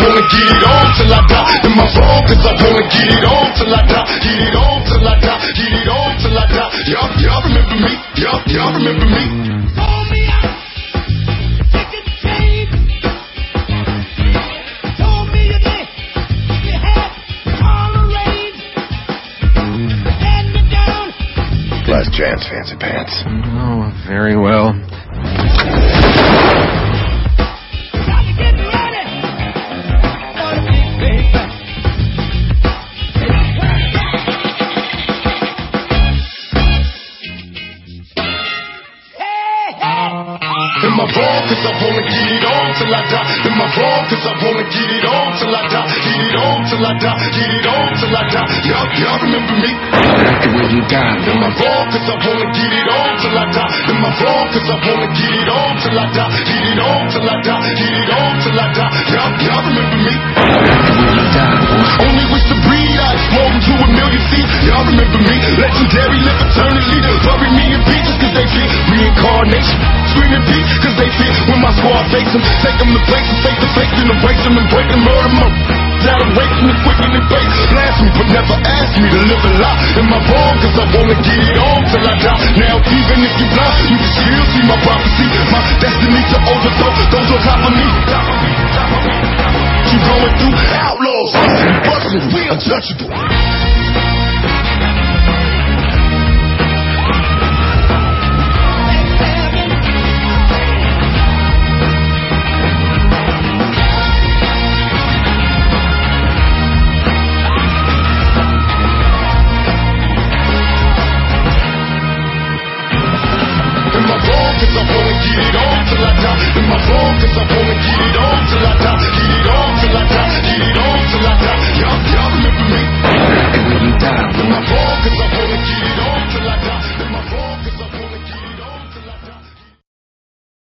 wanna get it on till I die? Am I wrong cause I wanna get it on till I die? Get it on till I die, get it on till I die. Y'all, y'all remember me? Y'all, y'all remember me? Told me I could change. Told me you did. Had all the range. Had me down. Last chance, fancy pants. Oh, very well. Die. Y'all, y'all remember me? To where you got Am I wrong cause I wanna get it on till I die? Am I wrong cause I wanna get it on till I die? Get it on till I die, get it on till I die. Y'all, y'all remember me? Only wish to breathe, I explode into a million feet. Y'all remember me? Legendary, live eternally. Bury me in beaches cause they fear reincarnation. Screaming beat cause they fear when my squad face them. Take them to places face to face and erase them and break them, murder them. Now awaken and quicken and base. Blast me but never ask me to live a lie. Am I wrong cause I wanna get it on till I die? Now even if you blind, you can still see my prophecy. My destiny to overthrow those on top of me. Me, me, me. Keep going through outlaws, busting, we untouchable.